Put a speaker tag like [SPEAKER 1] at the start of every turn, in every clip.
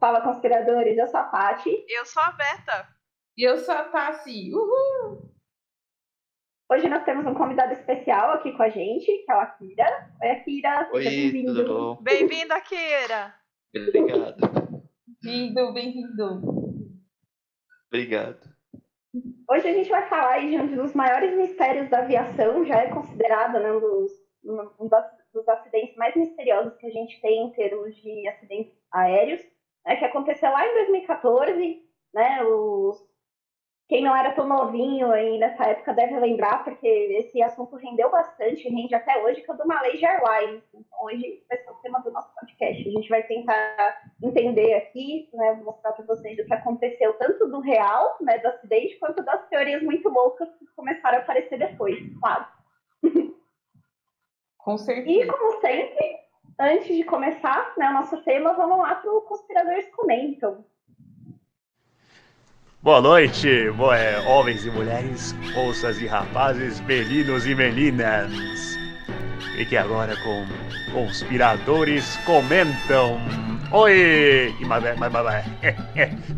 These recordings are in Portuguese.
[SPEAKER 1] Fala, conspiradores. Eu sou a Paty.
[SPEAKER 2] Eu sou a Beta.
[SPEAKER 3] E eu sou a Tassi. Uhul!
[SPEAKER 1] Hoje nós temos um convidado especial aqui com a gente, que é o Akira. Oi, Akira.
[SPEAKER 4] Oi,
[SPEAKER 1] bem-vindo.
[SPEAKER 4] tudo bom?
[SPEAKER 2] Bem-vinda, Kira.
[SPEAKER 4] Obrigado.
[SPEAKER 3] Bem-vindo, bem-vindo.
[SPEAKER 4] Obrigado.
[SPEAKER 1] Hoje a gente vai falar aí de um dos maiores mistérios da aviação, já é considerado né, um, dos, um dos acidentes mais misteriosos que a gente tem em termos de acidentes aéreos, né, que aconteceu lá em 2014, né, os, quem não era tão novinho aí nessa época deve lembrar, porque esse assunto rendeu bastante, rende até hoje, que é o do Malaysia Airlines. Então hoje vai ser o tema do nosso podcast. A gente vai tentar entender aqui, né, mostrar para vocês o que aconteceu, tanto do real, né, do acidente, quanto das teorias muito loucas que começaram a aparecer depois, claro.
[SPEAKER 3] Com
[SPEAKER 1] E,
[SPEAKER 3] certeza.
[SPEAKER 1] como sempre, antes de começar né, o nosso tema, vamos lá para o Conspiradores Comentam.
[SPEAKER 5] Boa noite, boa, é, homens e mulheres, moças e rapazes, meninos e meninas. Fique agora com Conspiradores Comentam. Oi! E mas, mas, mas, mas,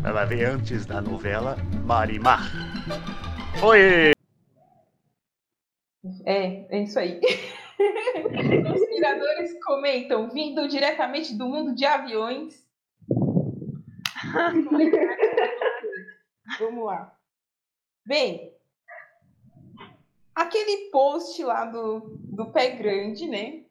[SPEAKER 5] mas vai ver antes da novela Marimar. Oi!
[SPEAKER 3] É, é isso aí. Conspiradores comentam, vindo diretamente do mundo de aviões. Vamos lá. Bem, aquele post lá do, do Pé Grande, né?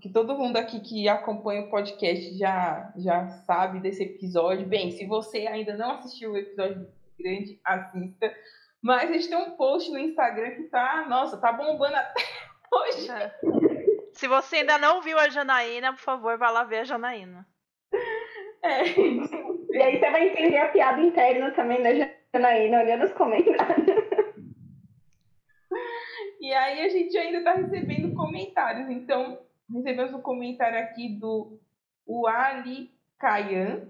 [SPEAKER 3] Que todo mundo aqui que acompanha o podcast já, já sabe desse episódio. Bem, se você ainda não assistiu o episódio do Pé Grande, assista. Mas a gente tem um post no Instagram que tá, nossa, tá bombando até hoje.
[SPEAKER 2] É. Se você ainda não viu a Janaína, por favor, vá lá ver a Janaína.
[SPEAKER 3] É.
[SPEAKER 1] E aí você vai entender a piada interna também da Janaína, olhando os comentários.
[SPEAKER 3] E aí a gente ainda tá recebendo comentários. Então, recebemos um comentário aqui do Wali Kayan.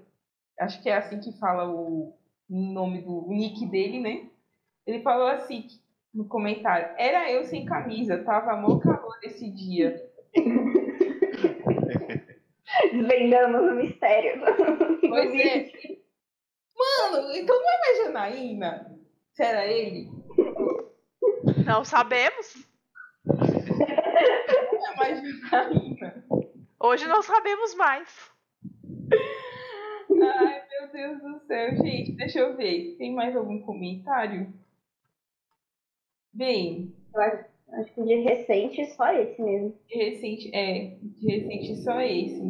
[SPEAKER 3] Acho que é assim que fala o nome do o nick dele, né? Ele falou assim no comentário: Era eu sem camisa, tava mó calor esse dia.
[SPEAKER 1] Desvendamos o mistério.
[SPEAKER 3] Pois é. Mano, então não é mais Janaína? Se era ele?
[SPEAKER 2] Não sabemos.
[SPEAKER 3] Não é mais Janaína.
[SPEAKER 2] Hoje não sabemos mais.
[SPEAKER 3] Ai, meu Deus do céu, gente, deixa eu ver. Tem mais algum comentário? Bem,
[SPEAKER 1] acho que de recente só esse mesmo.
[SPEAKER 3] de recente, é, de recente só esse.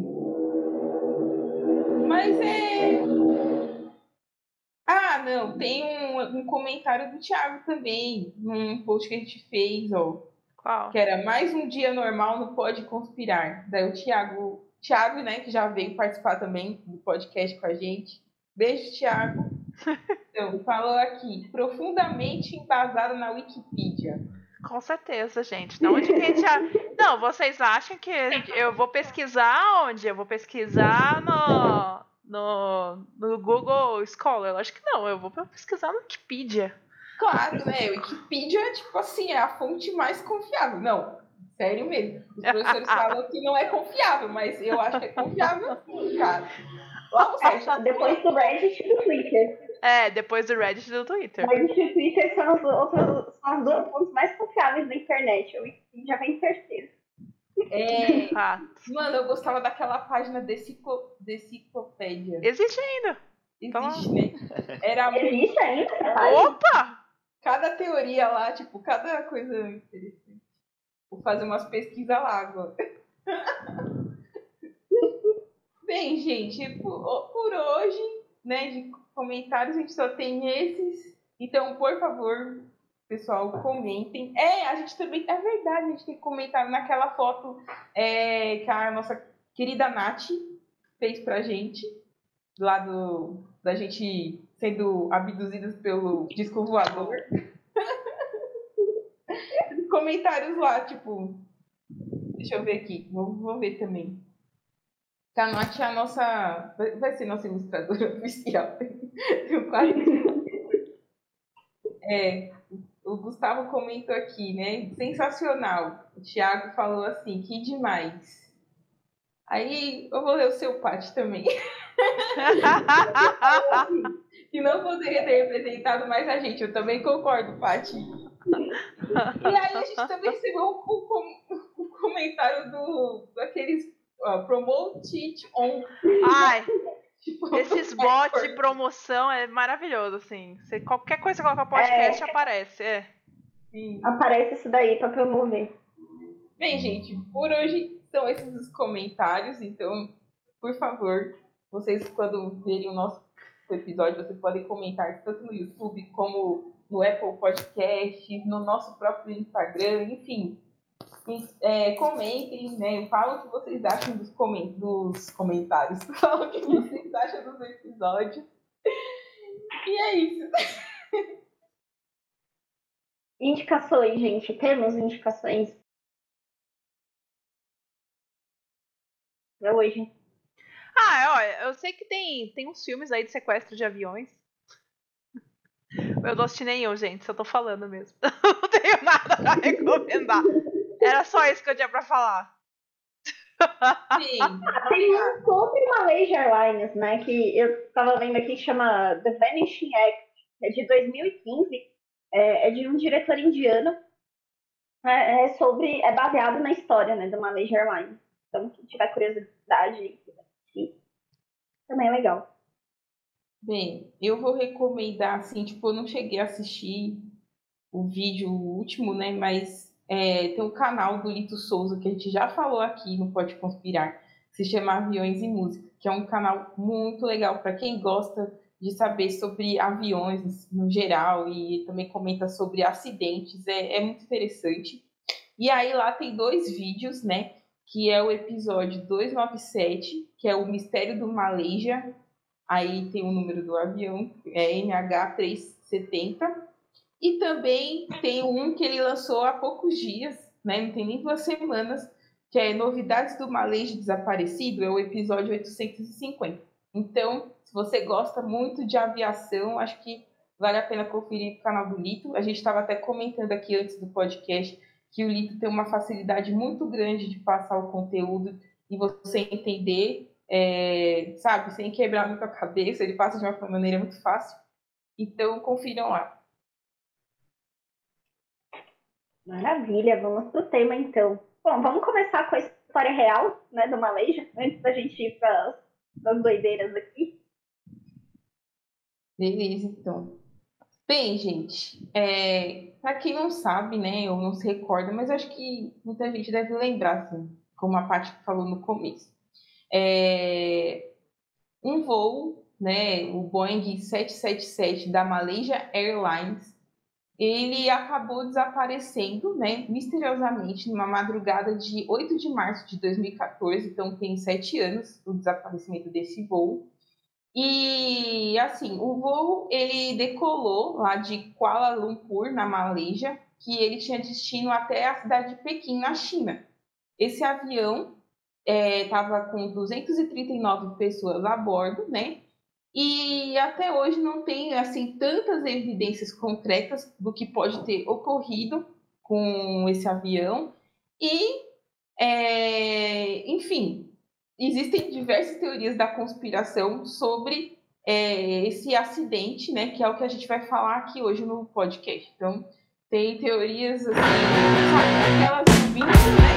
[SPEAKER 3] Mas é. Não, tem um, um comentário do Thiago também, num post que a gente fez, ó.
[SPEAKER 2] Qual?
[SPEAKER 3] Que era mais um dia normal no Pode Conspirar. Daí o Thiago, Thiago, né, que já veio participar também do podcast com a gente. Beijo, Thiago. Então, falou aqui, profundamente embasado na Wikipedia.
[SPEAKER 2] Com certeza, gente. Não, onde que a gente já... Não, vocês acham que eu vou pesquisar onde? Eu vou pesquisar no, no, no Google Scholar? Eu acho que não, eu vou pesquisar no Wikipedia.
[SPEAKER 3] Claro, né? Wikipedia, tipo assim, é a fonte mais confiável. Não, sério mesmo. Os professores falam que não é confiável, mas eu acho que é confiável sim, cara. No site
[SPEAKER 1] Depois do Reddit e do Twitter.
[SPEAKER 2] É, depois do Reddit e do Twitter.
[SPEAKER 1] O Reddit e o Twitter são, as duas fontes mais confiáveis da internet. O Wikipedia vem em terceiro.
[SPEAKER 3] É,
[SPEAKER 2] Ah,
[SPEAKER 3] mano, eu gostava daquela página deciclo, deciclopédia.
[SPEAKER 2] existe ainda. Então-
[SPEAKER 3] Existe, né? Era muito
[SPEAKER 1] Existe ainda?
[SPEAKER 2] Opa!
[SPEAKER 3] cada teoria lá, tipo, cada coisa interessante. Vou fazer umas pesquisas lá agora. Bem, gente, por, por hoje, né, de comentários, a gente só tem esses. Então, por favor, pessoal, comentem. É, a gente também. É verdade, a gente tem que comentar naquela foto é, que a nossa querida Nath fez pra gente, lá do, da gente sendo abduzidas pelo disco voador. Comentários lá, tipo. Deixa eu ver aqui, vou, vou ver também. A Nath é a nossa. Vai ser nossa ilustradora oficial do quadro. É, o Gustavo comentou aqui, né? Sensacional. O Thiago falou assim, que demais. Aí eu vou ler o seu Paty também. que não poderia ter representado mais a gente. Eu também concordo, Paty. E aí a gente também recebeu o, o, o comentário do, daqueles uh, Promote On.
[SPEAKER 2] Ai, tipo, esses bots de promoção é maravilhoso, assim. Você, qualquer coisa que coloca podcast é... aparece. É.
[SPEAKER 1] Sim. Aparece isso daí para promover.
[SPEAKER 3] Bem, gente, por hoje são esses os comentários. Então, por favor, vocês, quando verem o nosso episódio, vocês podem comentar tanto no YouTube como no Apple Podcast, no nosso próprio Instagram, enfim. É, comentem, né? Falam o que vocês acham dos, coment dos comentários. Falam o que vocês acham dos episódios. E é isso.
[SPEAKER 1] Indicações, gente. Temos indicações pra hoje.
[SPEAKER 2] Ah, olha, eu sei que tem, tem uns filmes aí de sequestro de aviões. Eu não assisti nenhum, gente, só tô falando mesmo. não tenho nada pra recomendar. Era só isso que eu tinha pra falar.
[SPEAKER 1] Sim. Ah, tem um sobre Malaysia Airlines, né? Que eu tava vendo aqui que chama The Vanishing Act, é de 2015. É, é de um diretor indiano. É, é, sobre. É baseado na história, né? Do Malaysia Airlines. Então, quem tiver curiosidade, também é legal.
[SPEAKER 3] Bem, eu vou recomendar, assim, tipo, eu não cheguei a assistir o vídeo último, né? Mas é, tem um canal do Lito Souza que a gente já falou aqui no Pode Conspirar, que se chama Aviões e Música, que é um canal muito legal para quem gosta de saber sobre aviões no geral e também comenta sobre acidentes, é, é muito interessante. E aí lá tem dois vídeos, né? Que é o episódio 297, que é o Mistério do Malaysia, Aí tem o número do avião, é MH370. E também tem um que ele lançou há poucos dias, né? Não tem nem duas semanas, que é Novidades do Malejo Desaparecido, é o episódio 850. Então, se você gosta muito de aviação, acho que vale a pena conferir o canal do Lito. A gente estava até comentando aqui antes do podcast que o Lito tem uma facilidade muito grande de passar o conteúdo e você entender é, sabe, sem quebrar muito a cabeça, ele passa de uma maneira muito fácil. Então, confiram lá.
[SPEAKER 1] Maravilha, vamos pro tema então. Bom, vamos começar com a história real, né, do Malaysia, antes da gente ir para as doideiras aqui.
[SPEAKER 3] Beleza, então. Bem, gente, é, para quem não sabe, né, ou não se recorda, mas acho que muita gente deve lembrar, assim, como a parte falou no começo. É, um voo, né, o Boeing 777 da Malaysia Airlines, ele acabou desaparecendo, né, misteriosamente, numa madrugada de 8 de março de 2014, então tem sete anos o desaparecimento desse voo. E assim, o voo ele decolou lá de Kuala Lumpur, na Malásia, que ele tinha destino até a cidade de Pequim, na China. Esse avião estava é, com 239 pessoas a bordo, né? E até hoje não tem assim tantas evidências concretas do que pode ter ocorrido com esse avião. E, é, enfim, existem diversas teorias da conspiração sobre é, esse acidente, né? Que é o que a gente vai falar aqui hoje no podcast. Então, tem teorias assim, sabe, aquelas 20, né?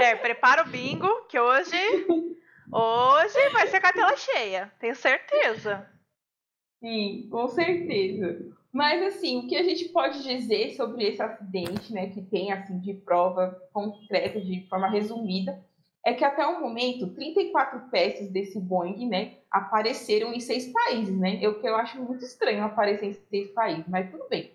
[SPEAKER 2] É, prepara o bingo, que hoje. Hoje vai ser cartela cheia, tenho certeza.
[SPEAKER 3] Sim, com certeza. Mas assim, o que a gente pode dizer sobre esse acidente, né, que tem assim de prova concreta, de forma resumida, é que até o momento 34 peças desse Boeing, né, apareceram em seis países, né? Eu que eu acho muito estranho aparecer em seis países, mas tudo bem.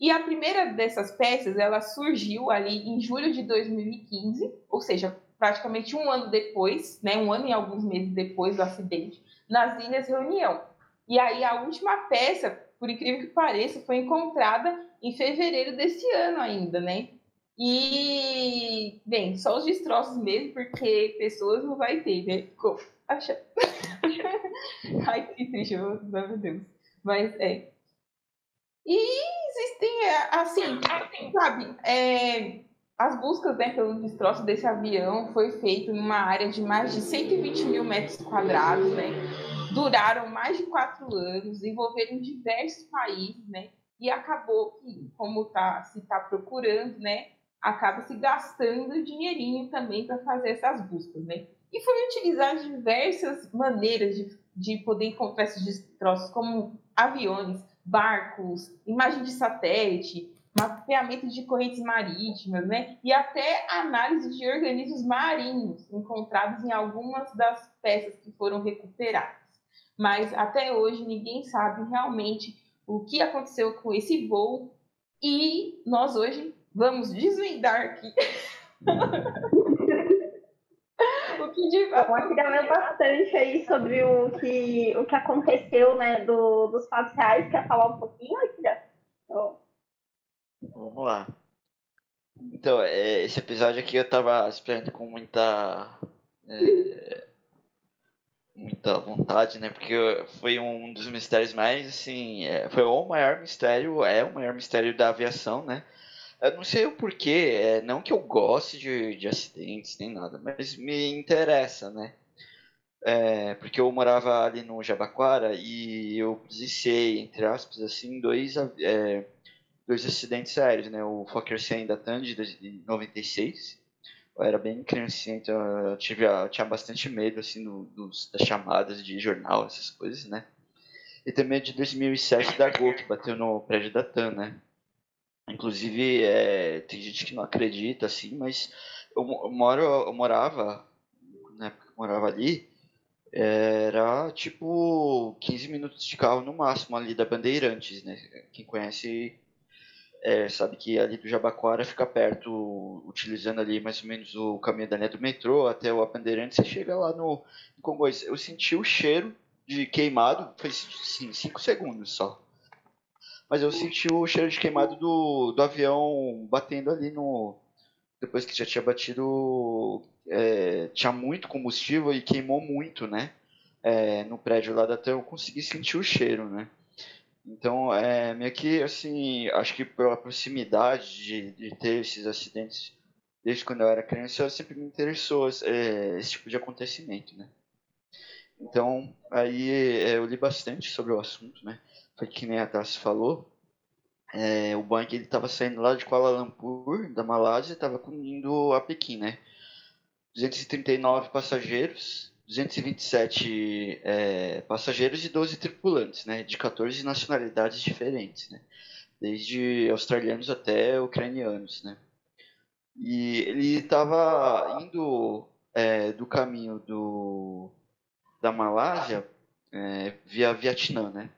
[SPEAKER 3] E a primeira dessas peças, ela surgiu ali em julho de 2015, ou seja, praticamente um ano depois, né, um ano e alguns meses depois do acidente, nas Ilhas Reunião. E aí a última peça, por incrível que pareça, foi encontrada em fevereiro desse ano ainda, né? E, bem, só os destroços mesmo, porque pessoas não vai ter, né? Ficou. Acha... Ai, que triste, meu Deus. Mas é. E existem, é, assim, sabe, é, as buscas né, pelos destroços desse avião foi feito numa área de mais de 120 mil metros quadrados, né? Duraram mais de quatro anos, envolveram diversos países, né? E acabou que, como tá, se está procurando, né? Acaba se gastando dinheirinho também para fazer essas buscas, né? E foi utilizado diversas maneiras de, de poder encontrar esses destroços, como aviões, barcos, imagem de satélite, mapeamento de correntes marítimas, né? E até análise de organismos marinhos encontrados em algumas das peças que foram recuperadas. Mas até hoje ninguém sabe realmente o que aconteceu com esse voo e nós hoje vamos desvendar aqui.
[SPEAKER 1] o que de fato... bastante aí sobre o que, o que aconteceu, né, do, dos fatos reais. Quer falar um pouquinho.
[SPEAKER 4] Vamos lá. Então, é, esse episódio aqui eu tava esperando com muita. É, muita vontade, né? Porque foi um dos mistérios mais, assim. É, foi o maior mistério, é o maior mistério da aviação, né? Eu não sei o porquê, é, não que eu goste de, de acidentes nem nada, mas me interessa, né? É, porque eu morava ali no Jabaquara e eu presenciei, entre aspas, assim, dois. É, dois acidentes sérios, né? O Fokker 100 da TAN de 96. Eu era bem criancinha, então eu, tive, eu tinha bastante medo, assim, do, dos, das chamadas de jornal, essas coisas, né? E também de 2007 da Gol, que bateu no prédio da TAN, né? Inclusive, é, tem gente que não acredita, assim, mas eu, eu, moro, eu morava, na época que eu morava ali, era tipo 15 minutos de carro no máximo ali da Bandeirantes, né? Quem conhece é, sabe que ali do Jabaquara fica perto, utilizando ali mais ou menos o caminho da linha do metrô até o Apandeirante, você chega lá no, no Congonhas. Eu senti o cheiro de queimado, foi sim, 5 segundos só. Mas eu senti o cheiro de queimado do, do avião batendo ali no. Depois que já tinha batido. É, tinha muito combustível e queimou muito, né? É, no prédio lá da TAM, eu consegui sentir o cheiro, né? Então, é meio que assim, acho que pela proximidade de, de ter esses acidentes desde quando eu era criança, sempre me interessou é, esse tipo de acontecimento, né? Então, aí é, eu li bastante sobre o assunto, né? Foi que nem a Tassi falou. É, o Boeing ele estava saindo lá de Kuala Lumpur, da Malásia, e estava indo a Pequim, né? 239 passageiros, 227 é, passageiros e 12 tripulantes, né, de 14 nacionalidades diferentes, né, desde australianos até ucranianos, né. E ele estava indo é, do caminho do, da Malásia é, via Vietnã, né.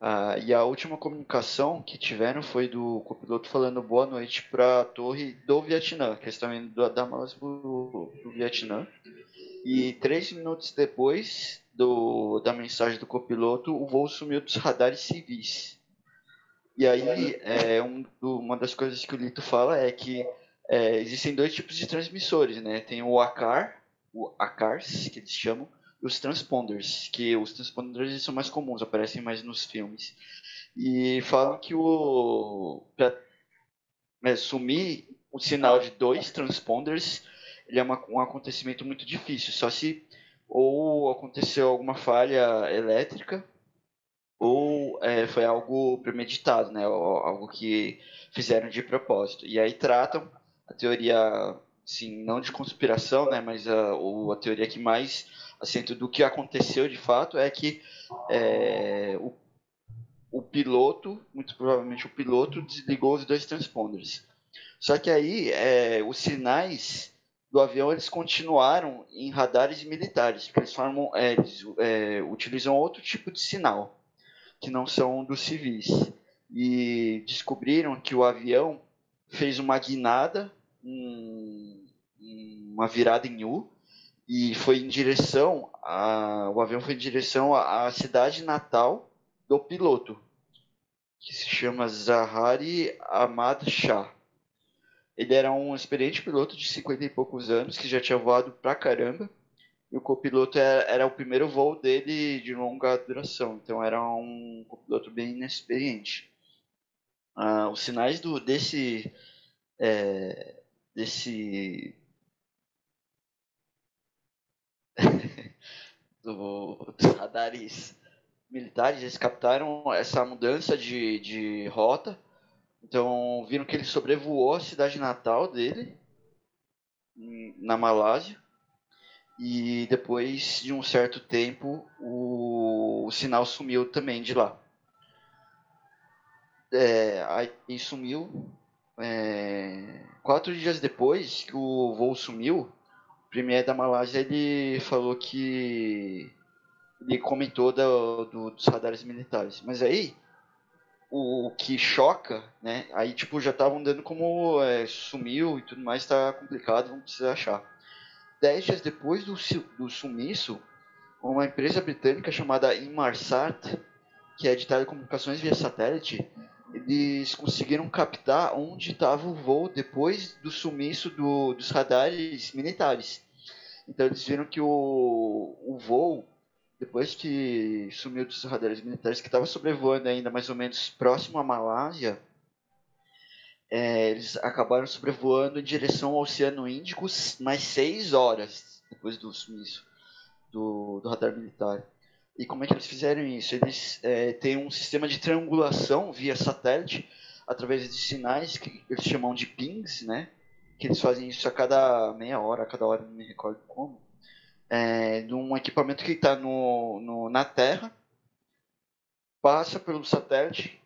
[SPEAKER 4] Ah, e a última comunicação que tiveram foi do copiloto falando boa noite para a torre do Vietnã, que eles estão indo da Malásia para o Vietnã. E três minutos depois do, da mensagem do copiloto, o voo sumiu dos radares civis. E aí, é, um, uma das coisas que o Lito fala é que é, existem dois tipos de transmissores, né? Tem o ACAR, o ACARS, que eles chamam, e os transponders, que os transponders são mais comuns, aparecem mais nos filmes. E falam que o para é, sumir o sinal de dois transponders ele é uma, um acontecimento muito difícil. Só se ou aconteceu alguma falha elétrica ou é, foi algo premeditado, né? Algo que fizeram de propósito. E aí tratam a teoria, sim, não de conspiração, né? Mas a, a teoria que mais assenta do que aconteceu de fato é que é, o, o piloto, muito provavelmente o piloto, desligou os dois transponders. Só que aí é, os sinais do avião eles continuaram em radares militares, porque eles, formam, é, eles é, utilizam outro tipo de sinal, que não são dos civis. E descobriram que o avião fez uma guinada, um, uma virada em U, e foi em direção, a, o avião foi em direção à, à cidade natal do piloto, que se chama Zahari Ahmad Shah. Ele era um experiente piloto de 50 e poucos anos que já tinha voado pra caramba. E o copiloto era, era o primeiro voo dele de longa duração, então era um copiloto bem inexperiente. Ah, os sinais do, desse, é, desse do, dos radares militares, eles captaram essa mudança de, de rota. Então viram que ele sobrevoou a cidade natal dele, na Malásia. E depois de um certo tempo, o, o sinal sumiu também de lá. É, aí sumiu. É, quatro dias depois que o voo sumiu, o premier da Malásia ele falou que ele comentou do, do, dos radares militares. Mas aí o, que choca, né? Aí tipo já estavam dando como é, sumiu e tudo mais, está complicado, vamos precisar achar. Dez dias depois do, do sumiço, uma empresa britânica chamada Inmarsat, que é de telecomunicações via satélite, eles conseguiram captar onde estava o voo depois do sumiço do, dos radares militares. Então eles viram que o, o voo, depois que sumiu dos radares militares, que estava sobrevoando ainda mais ou menos próximo à Malásia, é, eles acabaram sobrevoando em direção ao Oceano Índico mais seis horas depois do sumiço do, do radar militar. E como é que eles fizeram isso? Eles é, têm um sistema de triangulação via satélite através de sinais que eles chamam de pings, né? Que eles fazem isso a cada meia hora, a cada hora, não me recordo como. É, de um equipamento que está no, no, na Terra, passa pelo satélite,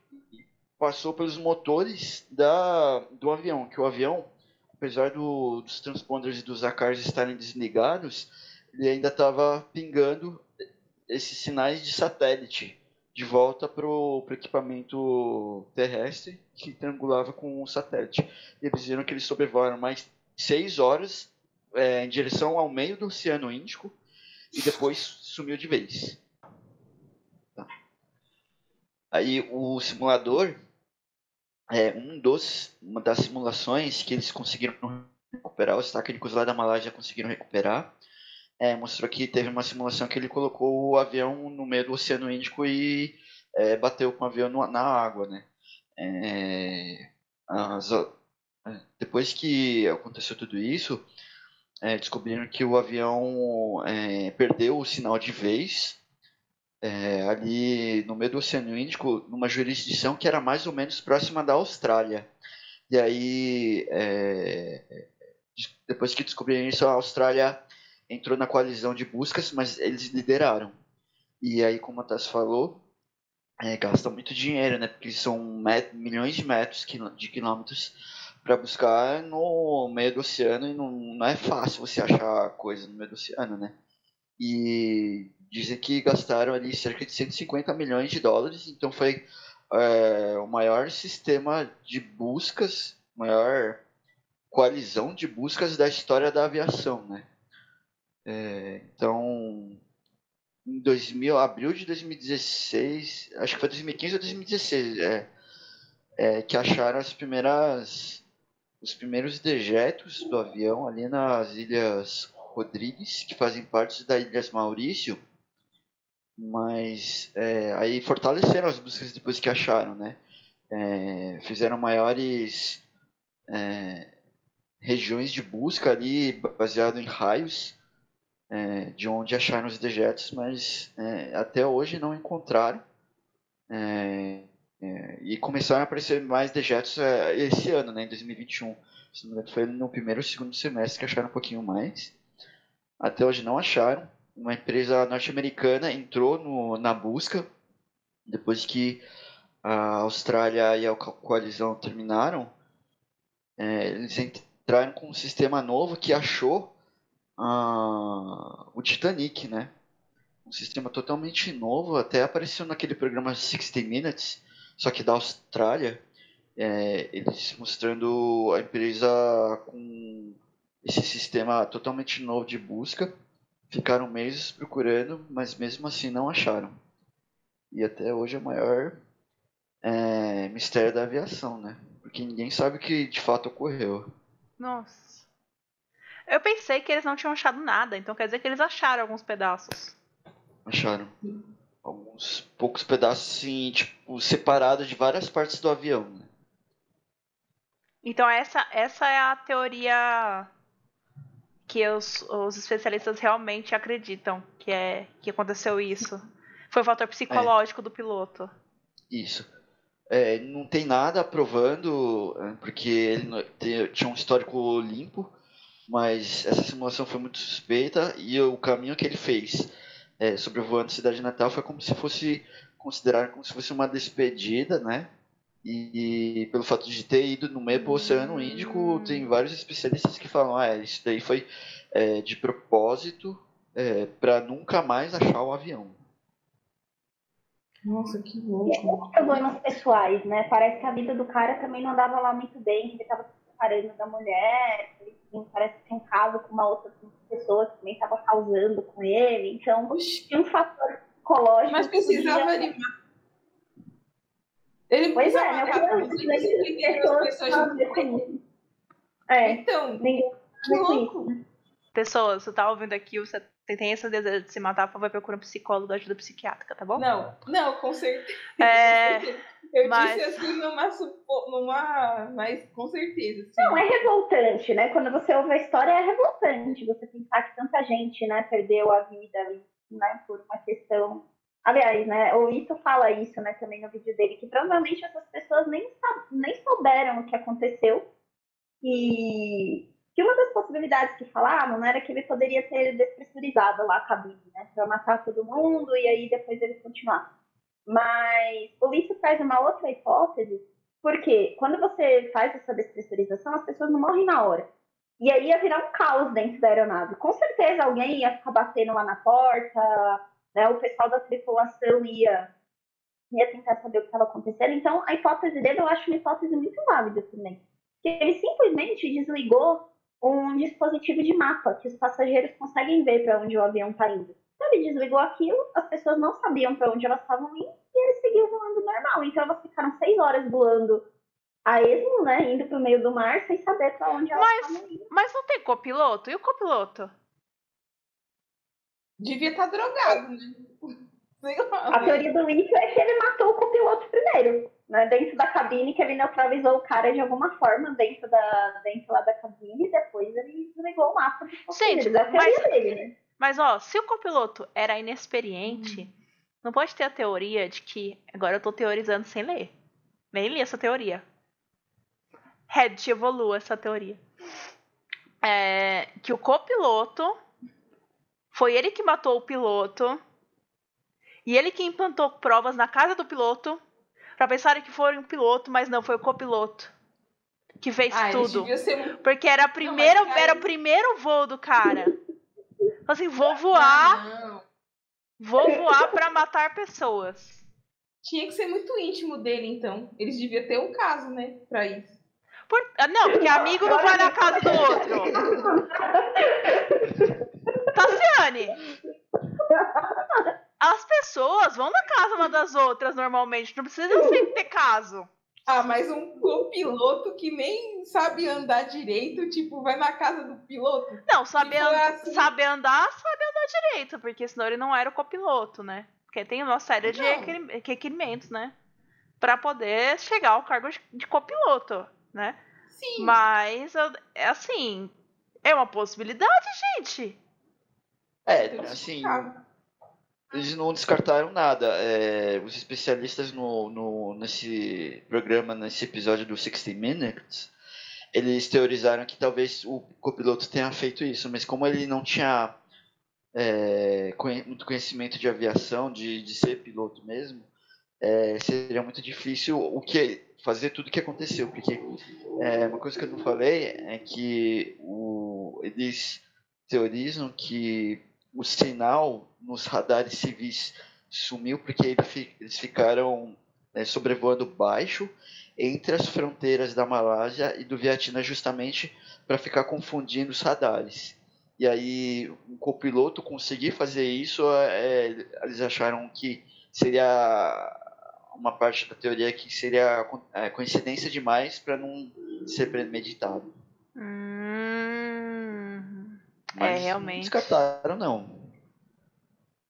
[SPEAKER 4] passou pelos motores da, do avião, que o avião, apesar do, dos transponders e dos ACARs estarem desligados, ele ainda estava pingando esses sinais de satélite de volta para o equipamento terrestre que triangulava com o satélite. E eles viram que eles sobrevoaram mais seis horas é, em direção ao meio do Oceano Índico e depois sumiu de vez. Tá. Aí o simulador é um dos uma das simulações que eles conseguiram recuperar, os técnicos lá da Malásia conseguiram recuperar é, mostrou que teve uma simulação que ele colocou o avião no meio do Oceano Índico e é, bateu com o avião no, na água, né? É, as, depois que aconteceu tudo isso, é, descobriram que o avião é, perdeu o sinal de vez é, ali no meio do Oceano Índico, numa jurisdição que era mais ou menos próxima da Austrália. E aí, depois que descobriram isso, a Austrália entrou na coalizão de buscas, mas eles lideraram. E aí, como a Tassi falou, é, gastam muito dinheiro, né? Porque são milhões de metros de quilômetros para buscar no meio do oceano e não, não é fácil você achar coisa no meio do oceano, né? E dizem que gastaram ali cerca de 150 milhões de dólares, então foi é, o maior sistema de buscas, maior coalizão de buscas da história da aviação, né? É, então, em 2000, abril de 2016, acho que foi 2015 ou 2016, é, é, que acharam as primeiras, os primeiros dejetos do avião ali nas Ilhas Rodrigues, que fazem parte das Ilhas Maurício, mas é, aí fortaleceram as buscas depois que acharam, né? É, fizeram maiores é, regiões de busca ali baseado em raios é, de onde acharam os dejetos, mas é, até hoje não encontraram. É, é e começaram a aparecer mais dejetos é, esse ano, né, em 2021. Se não me engano, foi no primeiro ou segundo semestre que acharam um pouquinho mais. Até hoje não acharam. Uma empresa norte-americana entrou no, na busca depois que a Austrália e a coalizão terminaram. É, eles entraram com um sistema novo que achou o Titanic, né? Um sistema totalmente novo, até apareceu naquele programa 60 Minutes, só que da Austrália, é, eles mostrando a empresa com esse sistema totalmente novo de busca. Ficaram meses procurando, mas mesmo assim não acharam. E até hoje é o maior é, mistério da aviação, né? Porque ninguém sabe o que de fato ocorreu.
[SPEAKER 2] Nossa. Eu pensei que eles não tinham achado nada, então quer dizer que eles acharam alguns pedaços.
[SPEAKER 4] Acharam. Alguns poucos pedaços, assim, tipo, separados de várias partes do avião. Né?
[SPEAKER 2] Então essa, essa é a teoria que os, os especialistas realmente acreditam que é que aconteceu isso. Foi o fator psicológico é. do piloto.
[SPEAKER 4] Isso. É, não tem nada provando, é, porque ele tinha um histórico limpo, mas essa simulação foi muito suspeita e o caminho que ele fez é, sobrevoando a cidade natal foi como se fosse considerar como se fosse uma despedida, né? E, e, pelo fato de ter ido no meio do Oceano Índico, tem vários especialistas que falam, ah, isso daí foi é, de propósito é, para nunca mais achar o avião.
[SPEAKER 3] Nossa, que louco.
[SPEAKER 1] E problemas pessoais, né? Parece que a vida do cara também não andava lá muito bem, que ele estava separando da mulher, ele, parece que tinha um caso com uma outra pessoa que também estava causando com ele. Então, Oxi. tinha um fator psicológico.
[SPEAKER 3] Mas precisava podia... animar ele pois é, né?
[SPEAKER 1] É.
[SPEAKER 3] Então,
[SPEAKER 1] ninguém
[SPEAKER 3] que louco.
[SPEAKER 2] Pessoas, você tá ouvindo aqui, você tem esse desejo de se matar, por favor, procura um psicólogo ajuda psiquiátrica, tá bom?
[SPEAKER 3] Não, não, com certeza.
[SPEAKER 2] É,
[SPEAKER 3] Eu mas... disse assim numa, numa. Mas com certeza. Sim.
[SPEAKER 1] Não, é revoltante, né? Quando você ouve a história, é revoltante você pensar que tanta gente, né, perdeu a vida né, por uma questão Aliás, né, o Ito fala isso, né, também no vídeo dele, que provavelmente essas pessoas nem, nem souberam o que aconteceu e que uma das possibilidades que falavam né, era que ele poderia ter despressurizado lá a cabine, né, para matar todo mundo e aí depois ele continuar. Mas o Ito traz uma outra hipótese, porque quando você faz essa despressurização, as pessoas não morrem na hora. E aí ia virar um caos dentro da aeronave. Com certeza alguém ia ficar batendo lá na porta, né, o pessoal da tripulação ia, ia tentar saber o que estava acontecendo. Então, a hipótese dele eu acho uma hipótese muito válida também. Que ele simplesmente desligou um dispositivo de mapa que os passageiros conseguem ver para onde o avião está indo. Ele desligou aquilo, as pessoas não sabiam para onde elas estavam indo e ele seguiu voando normal. Então, elas ficaram seis horas voando a esmo, né, indo para o meio do mar sem saber para onde elas estavam indo.
[SPEAKER 2] Mas não tem copiloto? E o copiloto?
[SPEAKER 3] Devia estar tá drogado, né?
[SPEAKER 1] A teoria do Lito é que ele matou o copiloto primeiro, né? Dentro da cabine, que ele neutralizou o cara de alguma forma dentro, da, dentro lá da cabine e depois ele desligou o mapa.
[SPEAKER 2] Gente, mas, dele, né? Mas ó, se o copiloto era inexperiente, hum. não pode ter a teoria de que. Agora eu tô teorizando sem ler. Nem li essa teoria. Red evolua essa teoria. É, que o copiloto foi ele que matou o piloto. E ele que implantou provas na casa do piloto. Pra pensarem que foi um piloto, mas não, foi o copiloto. Que fez ah, tudo. Um... Porque era, a primeira, não, era o primeiro voo do cara. Então, assim, vou voar. Não. Vou voar pra matar pessoas.
[SPEAKER 3] Tinha que ser muito íntimo dele, então. Eles deviam ter um caso, né? Pra isso.
[SPEAKER 2] Por... Ah, não, porque amigo não vai na casa do outro. Tassiane! As pessoas vão na casa uma das outras normalmente, não precisa sempre ter caso.
[SPEAKER 3] Ah, mas um copiloto que nem sabe andar direito, tipo, vai na casa do piloto?
[SPEAKER 2] Não, saber, tipo, é assim... saber andar, sabe andar direito, porque senão ele não era o copiloto, né? Porque tem uma série de requerimentos, né? Pra poder chegar ao cargo de copiloto, né?
[SPEAKER 3] Sim.
[SPEAKER 2] Mas, é assim, é uma possibilidade, gente.
[SPEAKER 4] É, assim, eles não descartaram nada. É, os especialistas no, no, nesse programa, nesse episódio do 60 Minutes, eles teorizaram que talvez o copiloto tenha feito isso, mas como ele não tinha é, muito conhecimento de aviação, de, de ser piloto mesmo, é, seria muito difícil o que fazer tudo o que aconteceu, porque é, uma coisa que eu não falei é que o, eles teorizam que o sinal nos radares civis sumiu porque eles ficaram né, sobrevoando baixo entre as fronteiras da Malásia e do Vietnã justamente para ficar confundindo os radares. E aí um copiloto conseguir fazer isso, é, eles acharam que seria uma parte da teoria que seria é, coincidência demais para não ser premeditado. Mas
[SPEAKER 2] É, realmente.
[SPEAKER 4] Não descartaram, não.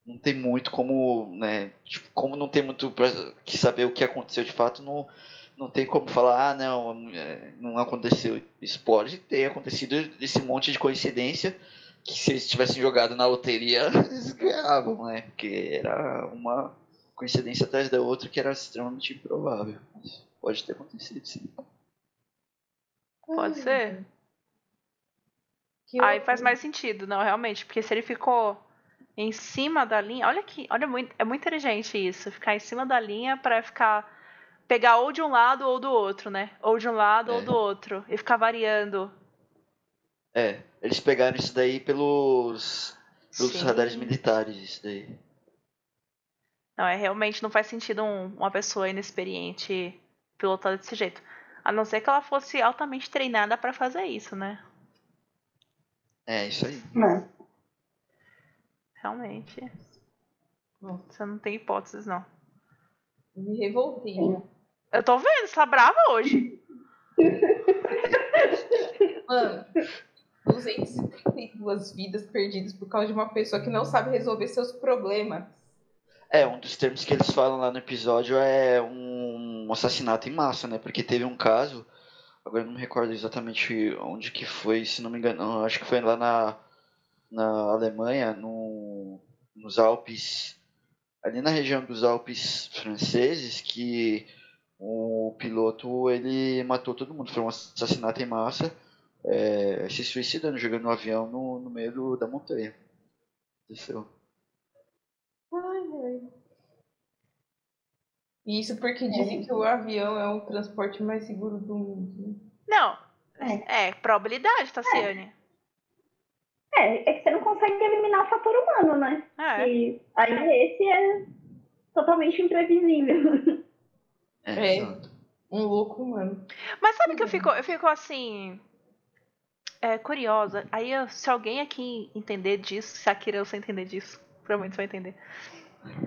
[SPEAKER 4] Não tem muito como, né? Tipo, como não tem muito pra que saber o que aconteceu de fato, não, não tem como falar, ah, não, é, não aconteceu. Isso pode ter acontecido esse monte de coincidência que se eles tivessem jogado na loteria, eles ganhavam, né? Porque era uma coincidência atrás da outra que era extremamente improvável. Mas pode ter acontecido, sim.
[SPEAKER 2] Pode ser.
[SPEAKER 3] Que
[SPEAKER 2] Aí
[SPEAKER 3] loucura.
[SPEAKER 2] faz mais sentido, não, realmente. Porque se ele ficou em cima da linha. Olha aqui, olha muito. É muito inteligente isso. Ficar em cima da linha pra ficar. Pegar ou de um lado ou do outro, né? Ou de um lado ou
[SPEAKER 4] É.
[SPEAKER 2] do outro. E ficar variando.
[SPEAKER 4] É, eles pegaram isso daí pelos, pelos
[SPEAKER 2] Sim.
[SPEAKER 4] radares militares, isso daí.
[SPEAKER 2] Não, é realmente não faz sentido um- uma pessoa inexperiente pilotar desse jeito. A não ser que ela fosse altamente treinada pra fazer isso, né?
[SPEAKER 4] É, isso aí.
[SPEAKER 1] Não.
[SPEAKER 2] Realmente. Você não tem hipóteses, não.
[SPEAKER 3] me revoltei.
[SPEAKER 2] Eu tô vendo, você tá brava hoje.
[SPEAKER 3] Mano, 232 vidas perdidas por causa de uma pessoa que não sabe resolver seus problemas.
[SPEAKER 4] É, um dos termos que eles falam lá no episódio é um assassinato em massa, né? Porque teve um caso, agora não me recordo exatamente onde que foi, se não me engano, acho que foi lá na, na Alemanha, no, nos Alpes, ali na região dos Alpes franceses, que o piloto ele matou todo mundo, foi um assassinato em massa, é, se suicidando, jogando um avião no, no meio do- da montanha. Aconteceu.
[SPEAKER 3] Ai, ai. Isso porque dizem que o avião é o transporte mais seguro do mundo. né?
[SPEAKER 2] Não.
[SPEAKER 1] É.
[SPEAKER 2] É, probabilidade, Tassiane.
[SPEAKER 1] É, é que você não consegue eliminar o fator humano, né?
[SPEAKER 2] É.
[SPEAKER 1] E aí esse é totalmente imprevisível.
[SPEAKER 4] É,
[SPEAKER 3] É.
[SPEAKER 4] exato.
[SPEAKER 3] Um louco humano.
[SPEAKER 2] Mas sabe que eu fico, eu fico assim. É, curiosa. Aí, eu- se alguém aqui entender disso, se a Kira você entender disso, provavelmente você vai entender.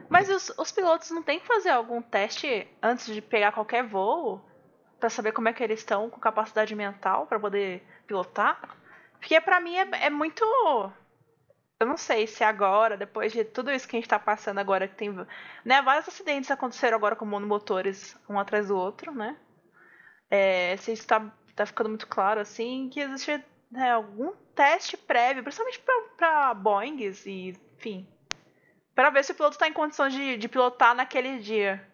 [SPEAKER 2] Mas os, os pilotos não têm que fazer algum teste antes de pegar qualquer voo? Pra saber como é que eles estão com capacidade mental pra poder pilotar? Porque pra mim é, é muito. Eu não sei se agora, depois de tudo isso que a gente tá passando agora, que tem. Né, vários acidentes aconteceram agora com monomotores um atrás do outro, né? É, se está tá ficando muito claro assim que existe né, algum teste prévio, principalmente para Boeings e enfim, para ver se o piloto está em condições de, de pilotar naquele dia.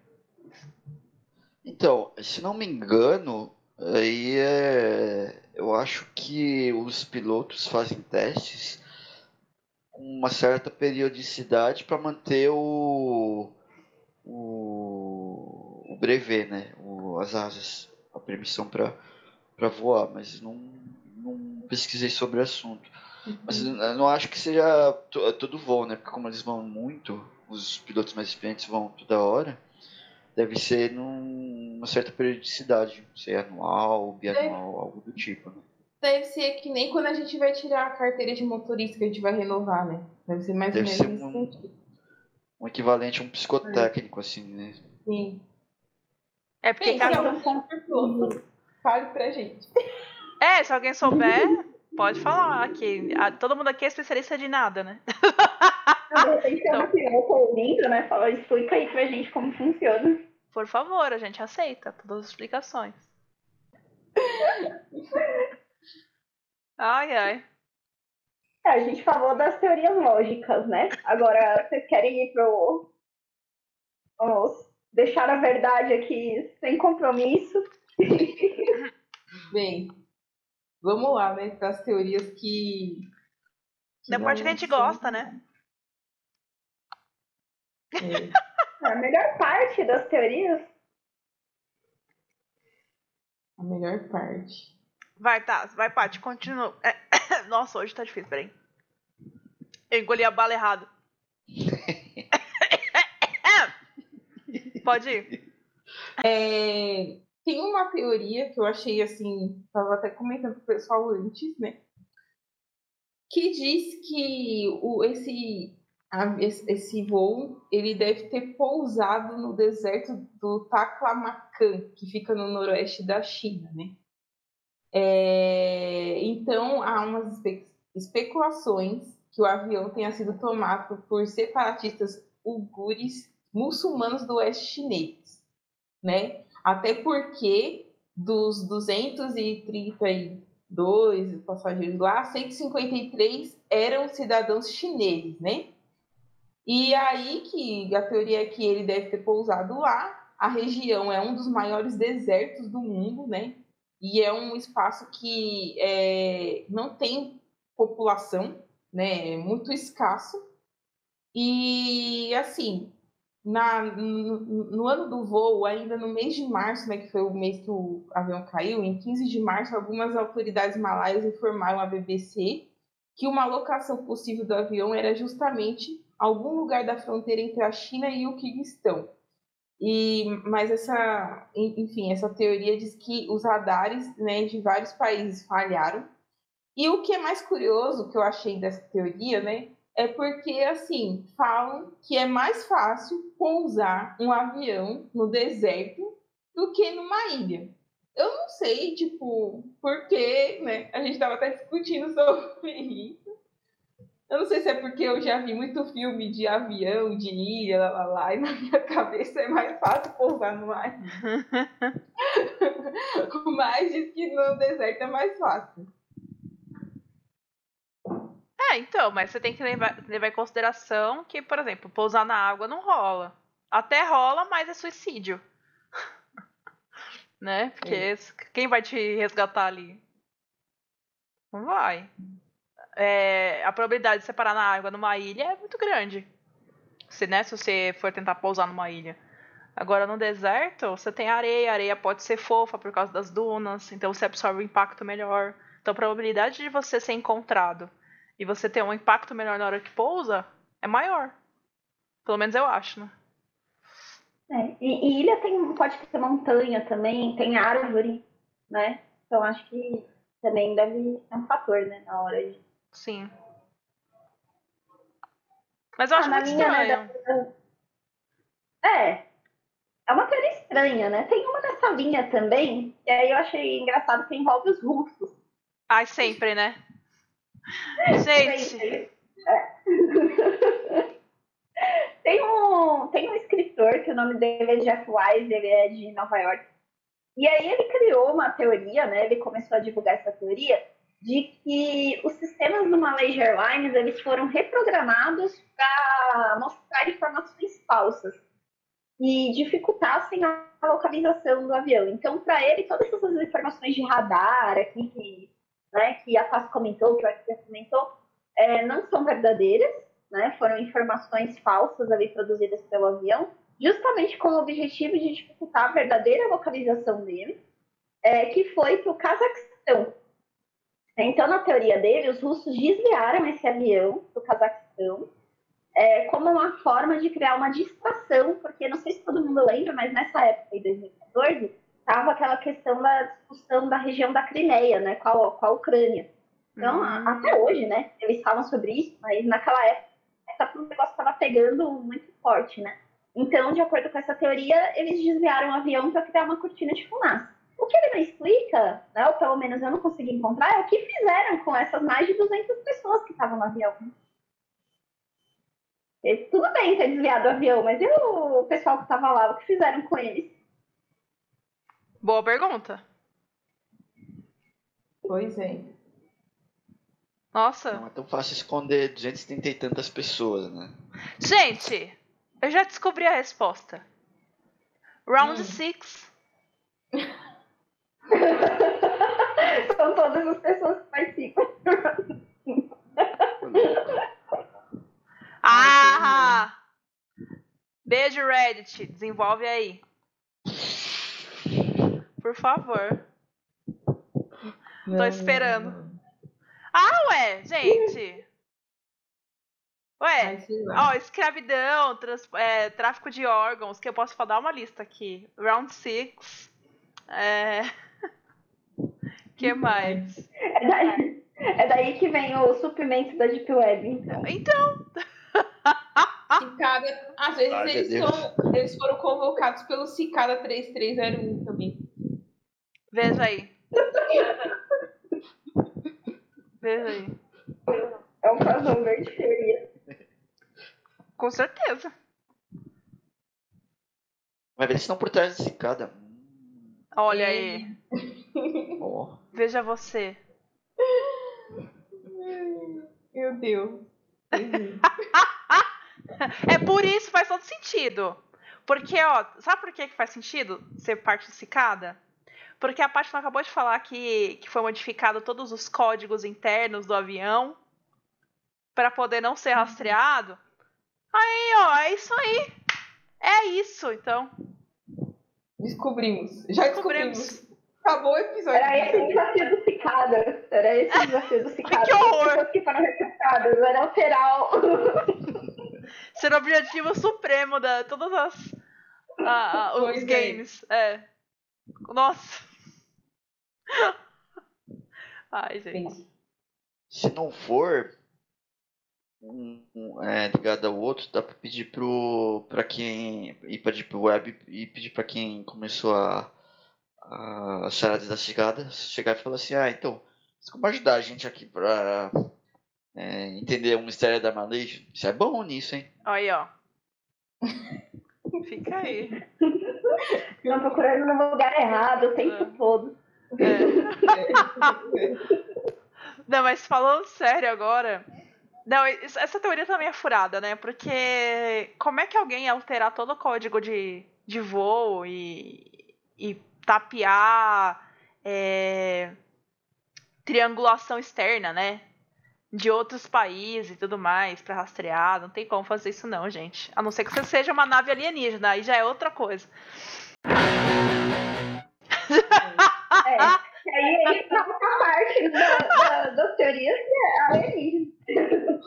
[SPEAKER 4] Então, se não me engano, aí é. Eu acho que os pilotos fazem testes com uma certa periodicidade para manter o. o. o brevet, né? O, as asas, a permissão para voar, mas não, não pesquisei sobre o assunto. Mas eu não acho que seja to- todo voo, né? Porque como eles vão muito, os pilotos mais experientes vão toda hora, deve ser num- numa certa periodicidade, sei, anual, bianual, algo do tipo, né?
[SPEAKER 3] Deve ser que nem quando a gente vai tirar a carteira de motorista que a gente vai renovar, né? Deve ser mais
[SPEAKER 4] Deve
[SPEAKER 3] ou menos
[SPEAKER 4] um-
[SPEAKER 3] sentido.
[SPEAKER 4] Um equivalente a um psicotécnico, assim, né?
[SPEAKER 3] Sim.
[SPEAKER 2] É porque
[SPEAKER 3] Bem, se
[SPEAKER 2] cada...
[SPEAKER 3] super piloto, fale pra gente.
[SPEAKER 2] é, se alguém souber, pode falar que todo mundo aqui é especialista de nada, né?
[SPEAKER 1] Repente é uma piloto ouvindo, né? Fala, explica aí pra gente como funciona.
[SPEAKER 2] Por favor, a gente aceita todas as explicações. Ai, ai.
[SPEAKER 1] É, a gente falou das teorias lógicas, né? Agora, vocês querem ir pro. Vamos deixar a verdade aqui sem compromisso.
[SPEAKER 3] Bem, vamos lá, né? Para as teorias que.
[SPEAKER 2] Da
[SPEAKER 3] não
[SPEAKER 2] parte que a gente gosta, né?
[SPEAKER 3] É,
[SPEAKER 1] A melhor parte das teorias
[SPEAKER 3] a melhor parte.
[SPEAKER 2] Vai, tá, vai, Paty, continua. É, Nossa, hoje tá difícil, peraí. Eu engoli a bala errado. Pode ir.
[SPEAKER 3] É, tem uma teoria que eu achei assim, tava até comentando com o pessoal antes, né? Que diz que o, esse, a- esse voo ele deve ter pousado no deserto do Taklamakan, que fica no noroeste da China, né? É, então há umas espe- especulações que o avião tenha sido tomado por separatistas uigures muçulmanos do oeste chinês, né? Até porque dos 232 passageiros lá, 153 eram cidadãos chineses, né? E aí que a teoria é que ele deve ter pousado lá. A região é um dos maiores desertos do mundo, né? E é um espaço que é, não tem população, né? É muito escasso. E assim, na, no, no, ano do voo, ainda no mês de março, né, que foi o mês que o avião caiu, em 15 de março, algumas autoridades malaias informaram à BBC que uma locação possível do avião era justamente algum lugar da fronteira entre a China e o Quirguistão. E, mas essa, enfim, essa teoria diz que os radares né, de vários países falharam. E o que é mais curioso que eu achei dessa teoria, né, é porque, assim, falam que é mais fácil pousar um avião no deserto do que numa ilha. Eu não sei, tipo, porque, né? A gente estava até discutindo sobre isso. Eu não sei se é porque eu já vi muito filme de avião, de ilha, lá, lá, lá, e na minha cabeça é mais fácil pousar numa ilha. Mas diz que no deserto é mais fácil.
[SPEAKER 2] É, então, mas você tem que levar, levar em consideração que, por exemplo, pousar na água não rola. Até rola, mas é suicídio. né? Porque é. quem vai te resgatar ali? Não vai. É, a probabilidade de você parar na água numa ilha é muito grande. Se, né, se você for tentar pousar numa ilha. Agora no deserto, você tem areia, a areia pode ser fofa por causa das dunas, então você absorve o impacto melhor. Então a probabilidade de você ser encontrado e você ter um impacto melhor na hora que pousa, é maior. Pelo menos eu acho, né?
[SPEAKER 1] É, e, e, ilha tem, pode ter montanha também, tem árvore, né? Então acho que também deve ser um fator, né, na hora de.
[SPEAKER 2] Sim. Mas eu acho ah, muito minha, estranho. Né,
[SPEAKER 1] é. É uma teoria estranha, né? Tem uma nessa linha também, e aí eu achei engraçado que envolve os russos.
[SPEAKER 2] Ai, sempre, né? Gente.
[SPEAKER 1] tem, um, tem um escritor que o nome dele é Jeff Wise, ele é de Nova York. E aí ele criou uma teoria, né? Ele começou a divulgar essa teoria de que os sistemas do Malaysia Airlines eles foram reprogramados para mostrar informações falsas e dificultassem a localização do avião. Então, para ele, todas essas informações de radar aqui que né, que a Paz comentou, que o FP comentou, é, não são verdadeiras, né, foram informações falsas ali produzidas pelo avião, justamente com o objetivo de dificultar a verdadeira localização dele, é, que foi para o Cazaquistão. Então, na teoria dele, os russos desviaram esse avião para o Cazaquistão é, como uma forma de criar uma distração, porque não sei se todo mundo lembra, mas nessa época, em 2014, estava aquela questão da discussão da região da Crimeia, né, com a, com a Ucrânia. Então, uhum. até hoje, né, eles falam sobre isso, mas naquela época o negócio estava pegando muito forte, né. Então, de acordo com essa teoria, eles desviaram o avião para criar uma cortina de fumaça. O que ele não explica, né, ou pelo menos eu não consegui encontrar, é o que fizeram com essas mais de 200 pessoas que estavam no avião. E, tudo bem ter desviado o avião, mas e o pessoal que estava lá, o que fizeram com eles?
[SPEAKER 2] Boa pergunta.
[SPEAKER 3] Pois é.
[SPEAKER 2] Nossa.
[SPEAKER 4] Não é tão fácil esconder 230 e tantas pessoas, né?
[SPEAKER 2] Gente, eu já descobri a resposta. Round 6. Hum.
[SPEAKER 1] São todas as pessoas que participam.
[SPEAKER 2] ah! Beijo, Reddit. Desenvolve aí. Por favor. Não, Tô esperando. Não, não. Ah, ué, gente. Ué, ó, escravidão, trans, é, tráfico de órgãos, que eu posso dar uma lista aqui. Round 6. É... que mais?
[SPEAKER 1] É daí, é daí que vem o suprimento da Deep Web, então.
[SPEAKER 2] Então.
[SPEAKER 3] Cicada, às vezes eles, são, eles foram convocados pelo Cicada 3301 também.
[SPEAKER 2] Veja aí. Veja aí.
[SPEAKER 1] crossover de teoria.
[SPEAKER 2] Com certeza.
[SPEAKER 4] Vai ver eles estão por trás da cicada.
[SPEAKER 2] Olha aí.
[SPEAKER 4] Ó.
[SPEAKER 2] Veja você.
[SPEAKER 3] Meu Deus.
[SPEAKER 2] É por isso faz todo sentido. Porque, ó, sabe por que que faz sentido ser parte de cicada? Porque a Paty acabou de falar que, que foi modificado todos os códigos internos do avião para poder não ser rastreado. Aí, ó, é isso aí. É isso, então.
[SPEAKER 3] Descobrimos. Já
[SPEAKER 2] Descobrimos.
[SPEAKER 3] descobrimos. Acabou o episódio.
[SPEAKER 1] Era esse o desafio do Cicada. Era esse o desafio do Cicada.
[SPEAKER 2] Que horror!
[SPEAKER 1] Que foram recrutadas. Era alterar o...
[SPEAKER 2] Ser o objetivo supremo da todas as os
[SPEAKER 3] Pois é.
[SPEAKER 2] games. É. Nossa. Ai, gente.
[SPEAKER 4] Se não for um, um, é, ligado ao outro, dá pra pedir pro. pra quem. ir pra Deep Web e pedir pra quem começou a. a, charada da chegada, chegar e falar assim, ah, então, você como ajudar a gente aqui pra é, entender o mistério da Malaysia? Isso é bom nisso, hein?
[SPEAKER 2] Aí, ó. Fica aí.
[SPEAKER 1] Estão procurando no lugar errado o tempo
[SPEAKER 2] É.
[SPEAKER 1] todo.
[SPEAKER 2] É. Não, mas falando sério agora. Não, essa teoria também é furada, né? Porque como é que alguém ia alterar todo o código de, de voo e, e tapear é, triangulação externa, né? De outros países e tudo mais pra rastrear. Não tem como fazer isso, não, gente. A não ser que você seja uma nave alienígena, aí já é outra coisa.
[SPEAKER 1] É. E aí ele tá uma parte da, da, das teorias que é alienígena.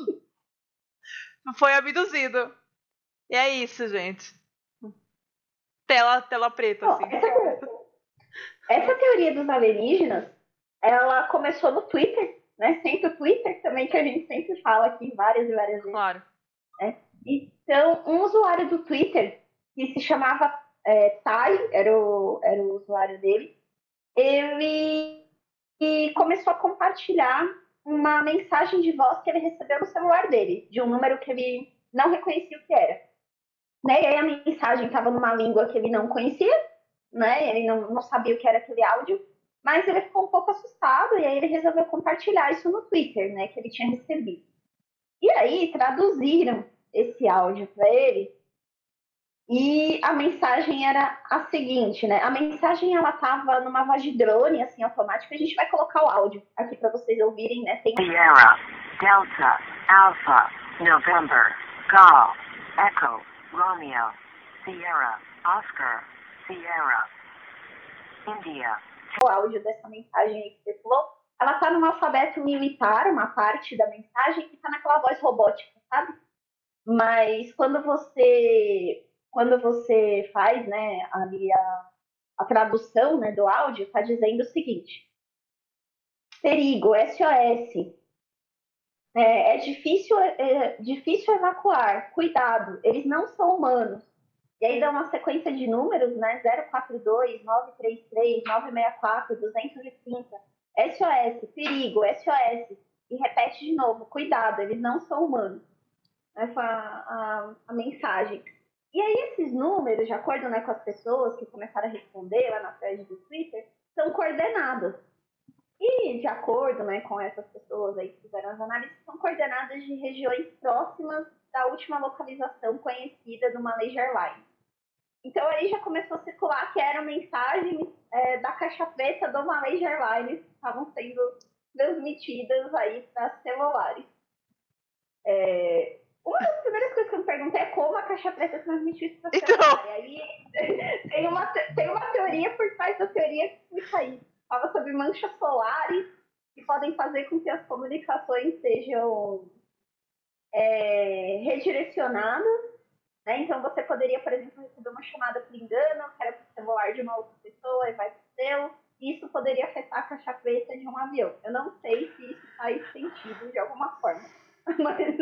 [SPEAKER 2] Foi abduzido. E é isso, gente. Tela, tela preta, assim.
[SPEAKER 1] essa, essa teoria dos alienígenas, ela começou no Twitter, né? Sempre o Twitter também, que a gente sempre fala aqui várias e várias vezes.
[SPEAKER 2] Claro.
[SPEAKER 1] Então, um usuário do Twitter, que se chamava é, Tai, era o, era o usuário dele, ele começou a compartilhar uma mensagem de voz que ele recebeu no celular dele, de um número que ele não reconhecia o que era. Né? E aí a mensagem estava numa língua que ele não conhecia, né? ele não, não sabia o que era aquele áudio, mas ele ficou um pouco assustado e aí ele resolveu compartilhar isso no Twitter, né, que ele tinha recebido. E aí traduziram esse áudio para ele. E a mensagem era a seguinte, né? A mensagem ela tava numa voz de drone assim automática. A gente vai colocar o áudio aqui para vocês ouvirem, né? Tem
[SPEAKER 6] Sierra, Delta, Alpha, November, Golf, Echo, Romeo, Sierra, Oscar, Sierra, India,
[SPEAKER 1] o áudio dessa mensagem aí que você falou. Ela tá num alfabeto militar, uma parte da mensagem que tá naquela voz robótica, sabe? Mas quando você quando você faz, né, ali a, a tradução, né, do áudio, tá dizendo o seguinte: perigo, SOS. É, é difícil, é difícil evacuar. Cuidado, eles não são humanos. E aí dá uma sequência de números, né? 042, 933, 964, 230. SOS, perigo, SOS. E repete de novo, cuidado, eles não são humanos. Essa a, a, a mensagem. E aí esses números, de acordo né, com as pessoas que começaram a responder lá na thread do Twitter, são coordenadas. E de acordo né, com essas pessoas aí que fizeram as análises, são coordenadas de regiões próximas da última localização conhecida do Malaysia Airlines. Então aí já começou a circular que eram mensagens é, da caixa preta do Malaysia Airlines que estavam sendo transmitidas aí para celulares. É, uma das primeiras coisas que eu me perguntei é como a caixa preta transmitiu isso para
[SPEAKER 2] Então.
[SPEAKER 1] E aí tem uma, te- tem uma teoria por trás da teoria que explica isso. Fala sobre manchas solares que podem fazer com que as comunicações sejam é, redirecionadas. Né? Então você poderia, por exemplo, receber uma chamada por engano, que era para o celular de uma outra pessoa e vai para o seu. Isso poderia afetar a caixa preta de um avião. Eu não sei se isso faz sentido de alguma forma. Mas,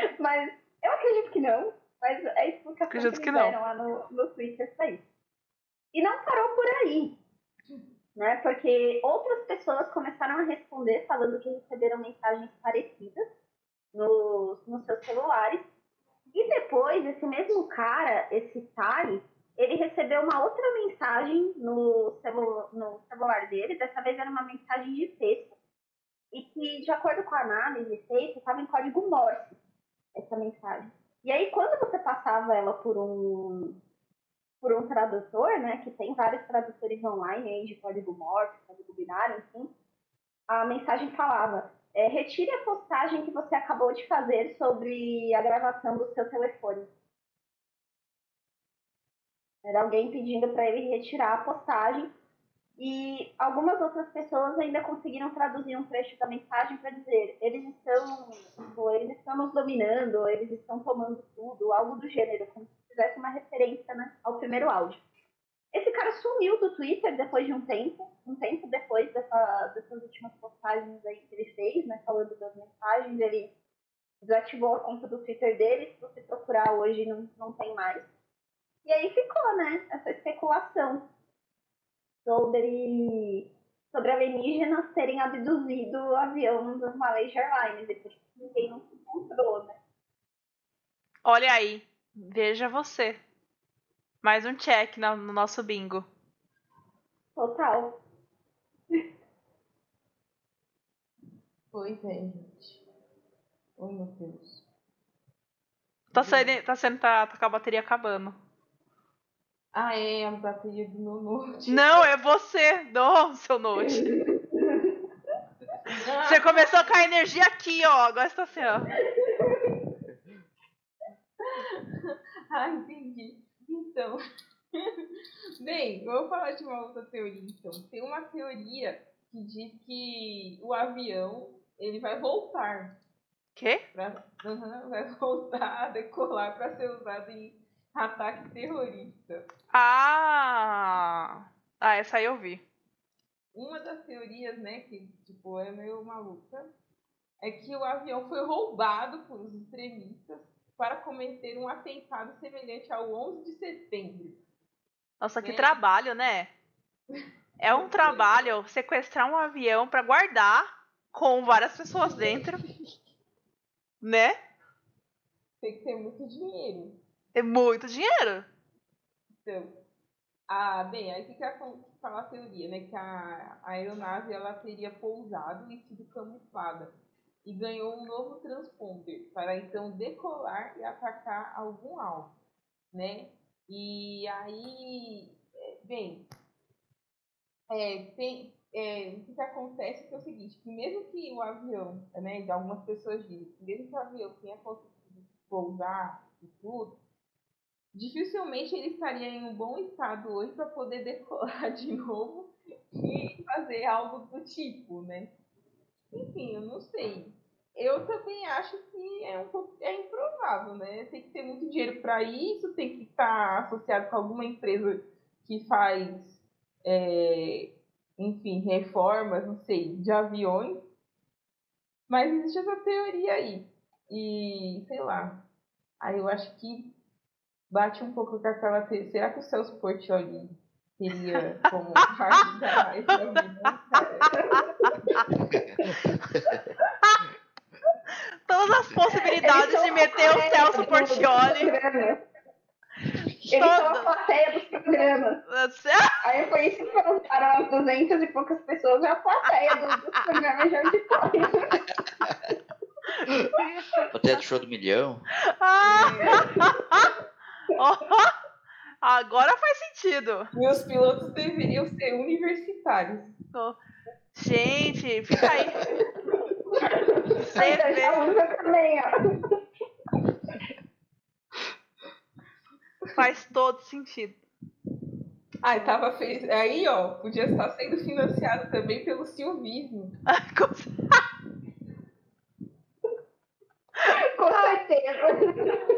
[SPEAKER 1] mas eu acredito que não. Mas é a explicação
[SPEAKER 2] Acredito
[SPEAKER 1] que
[SPEAKER 2] que não.
[SPEAKER 1] lá no, no Twitter para isso. E não parou por aí. Né? Porque outras pessoas começaram a responder falando que receberam mensagens parecidas. nos seus celulares. E depois, esse mesmo cara, esse Tai, ele recebeu uma outra mensagem no, celu no celular dele, dessa vez era uma mensagem de texto, e que, de acordo com a análise feita, estava em código Morse, essa mensagem. E aí, quando você passava ela por um, por um tradutor, né, que tem vários tradutores online aí de código Morse, código binário, enfim, a mensagem falava: é, retire a postagem que você acabou de fazer sobre a gravação do seu telefone. Era alguém pedindo para ele retirar a postagem e algumas outras pessoas ainda conseguiram traduzir um trecho da mensagem para dizer eles estão eles estão nos dominando, eles estão tomando tudo, algo do gênero, como se fizesse uma referência né, ao primeiro áudio. Esse cara sumiu do Twitter depois de um tempo, um tempo depois dessa, dessas últimas postagens aí que ele fez, né, falando das mensagens, ele desativou a conta do Twitter dele, se você procurar hoje não, não tem mais. E aí ficou, né, essa especulação sobre, sobre alienígenas terem abduzido o avião dos Malaysia Airlines, e por isso ninguém não se encontrou, né.
[SPEAKER 2] Olha aí, veja você. Mais um check no, no nosso bingo.
[SPEAKER 1] Total.
[SPEAKER 3] Pois é, gente. Oh, meu Deus.
[SPEAKER 2] Tá sendo, tá sendo, tá, tá com a bateria acabando.
[SPEAKER 3] Ah, é, a bateria do meu note.
[SPEAKER 2] Não, é você, não, seu note. Você começou com a energia aqui, ó. Agora está assim, ó.
[SPEAKER 3] Ah, entendi. Então. Bem, vamos falar de uma outra teoria, então. Tem uma teoria que diz que o avião ele vai voltar.
[SPEAKER 2] Quê?
[SPEAKER 3] Pra, vai voltar a decolar para ser usado em ataque terrorista.
[SPEAKER 2] Ah! Ah, essa aí eu vi.
[SPEAKER 3] Uma das teorias, né, que tipo, é meio maluca, é que o avião foi roubado por os extremistas para cometer um atentado semelhante ao 11 de setembro.
[SPEAKER 2] Nossa, que
[SPEAKER 3] É.
[SPEAKER 2] trabalho, né? É um trabalho sequestrar um avião pra guardar com várias pessoas dentro, né?
[SPEAKER 3] Tem que ter muito dinheiro.
[SPEAKER 2] É muito dinheiro.
[SPEAKER 3] Então, a, bem, aí fica a teoria, né? Que a, a aeronave ela teria pousado e sido camuflada e ganhou um novo transponder para então decolar e atacar algum alvo, né? E aí, é, bem, é, tem, é, o que, acontece é, é o seguinte, que mesmo que o avião, né, algumas pessoas dizem, mesmo que o avião tenha conseguido pousar e tudo, dificilmente ele estaria em um bom estado hoje para poder decolar de novo e fazer algo do tipo, né? Enfim, eu não sei. Eu também acho que é um pouco é improvável, né? Tem que ter muito dinheiro para isso, tem que estar associado com alguma empresa que faz, é, enfim, reformas, não sei, de aviões. Mas existe essa teoria aí. E, sei lá. Aí eu acho que bate um pouco com aquela. Será que o Celso Portioli teria como parte da?
[SPEAKER 2] Todas as possibilidades de meter o Celso Portioli.
[SPEAKER 1] Eles são a plateia dos programas. Aí foi isso que perguntaram as 200 e poucas pessoas, é a plateia do- dos programas de auditório.
[SPEAKER 4] Até do show do milhão.
[SPEAKER 2] Ah! Ó, Agora faz sentido.
[SPEAKER 3] Os pilotos deveriam ser universitários.
[SPEAKER 2] Gente, fica aí. Você
[SPEAKER 1] Aí
[SPEAKER 2] vê.
[SPEAKER 1] a Lusa também, ó.
[SPEAKER 2] Faz todo sentido.
[SPEAKER 3] Ai, tava fez... Aí, ó, podia estar sendo financiado também pelo silvismo.
[SPEAKER 1] Com certeza.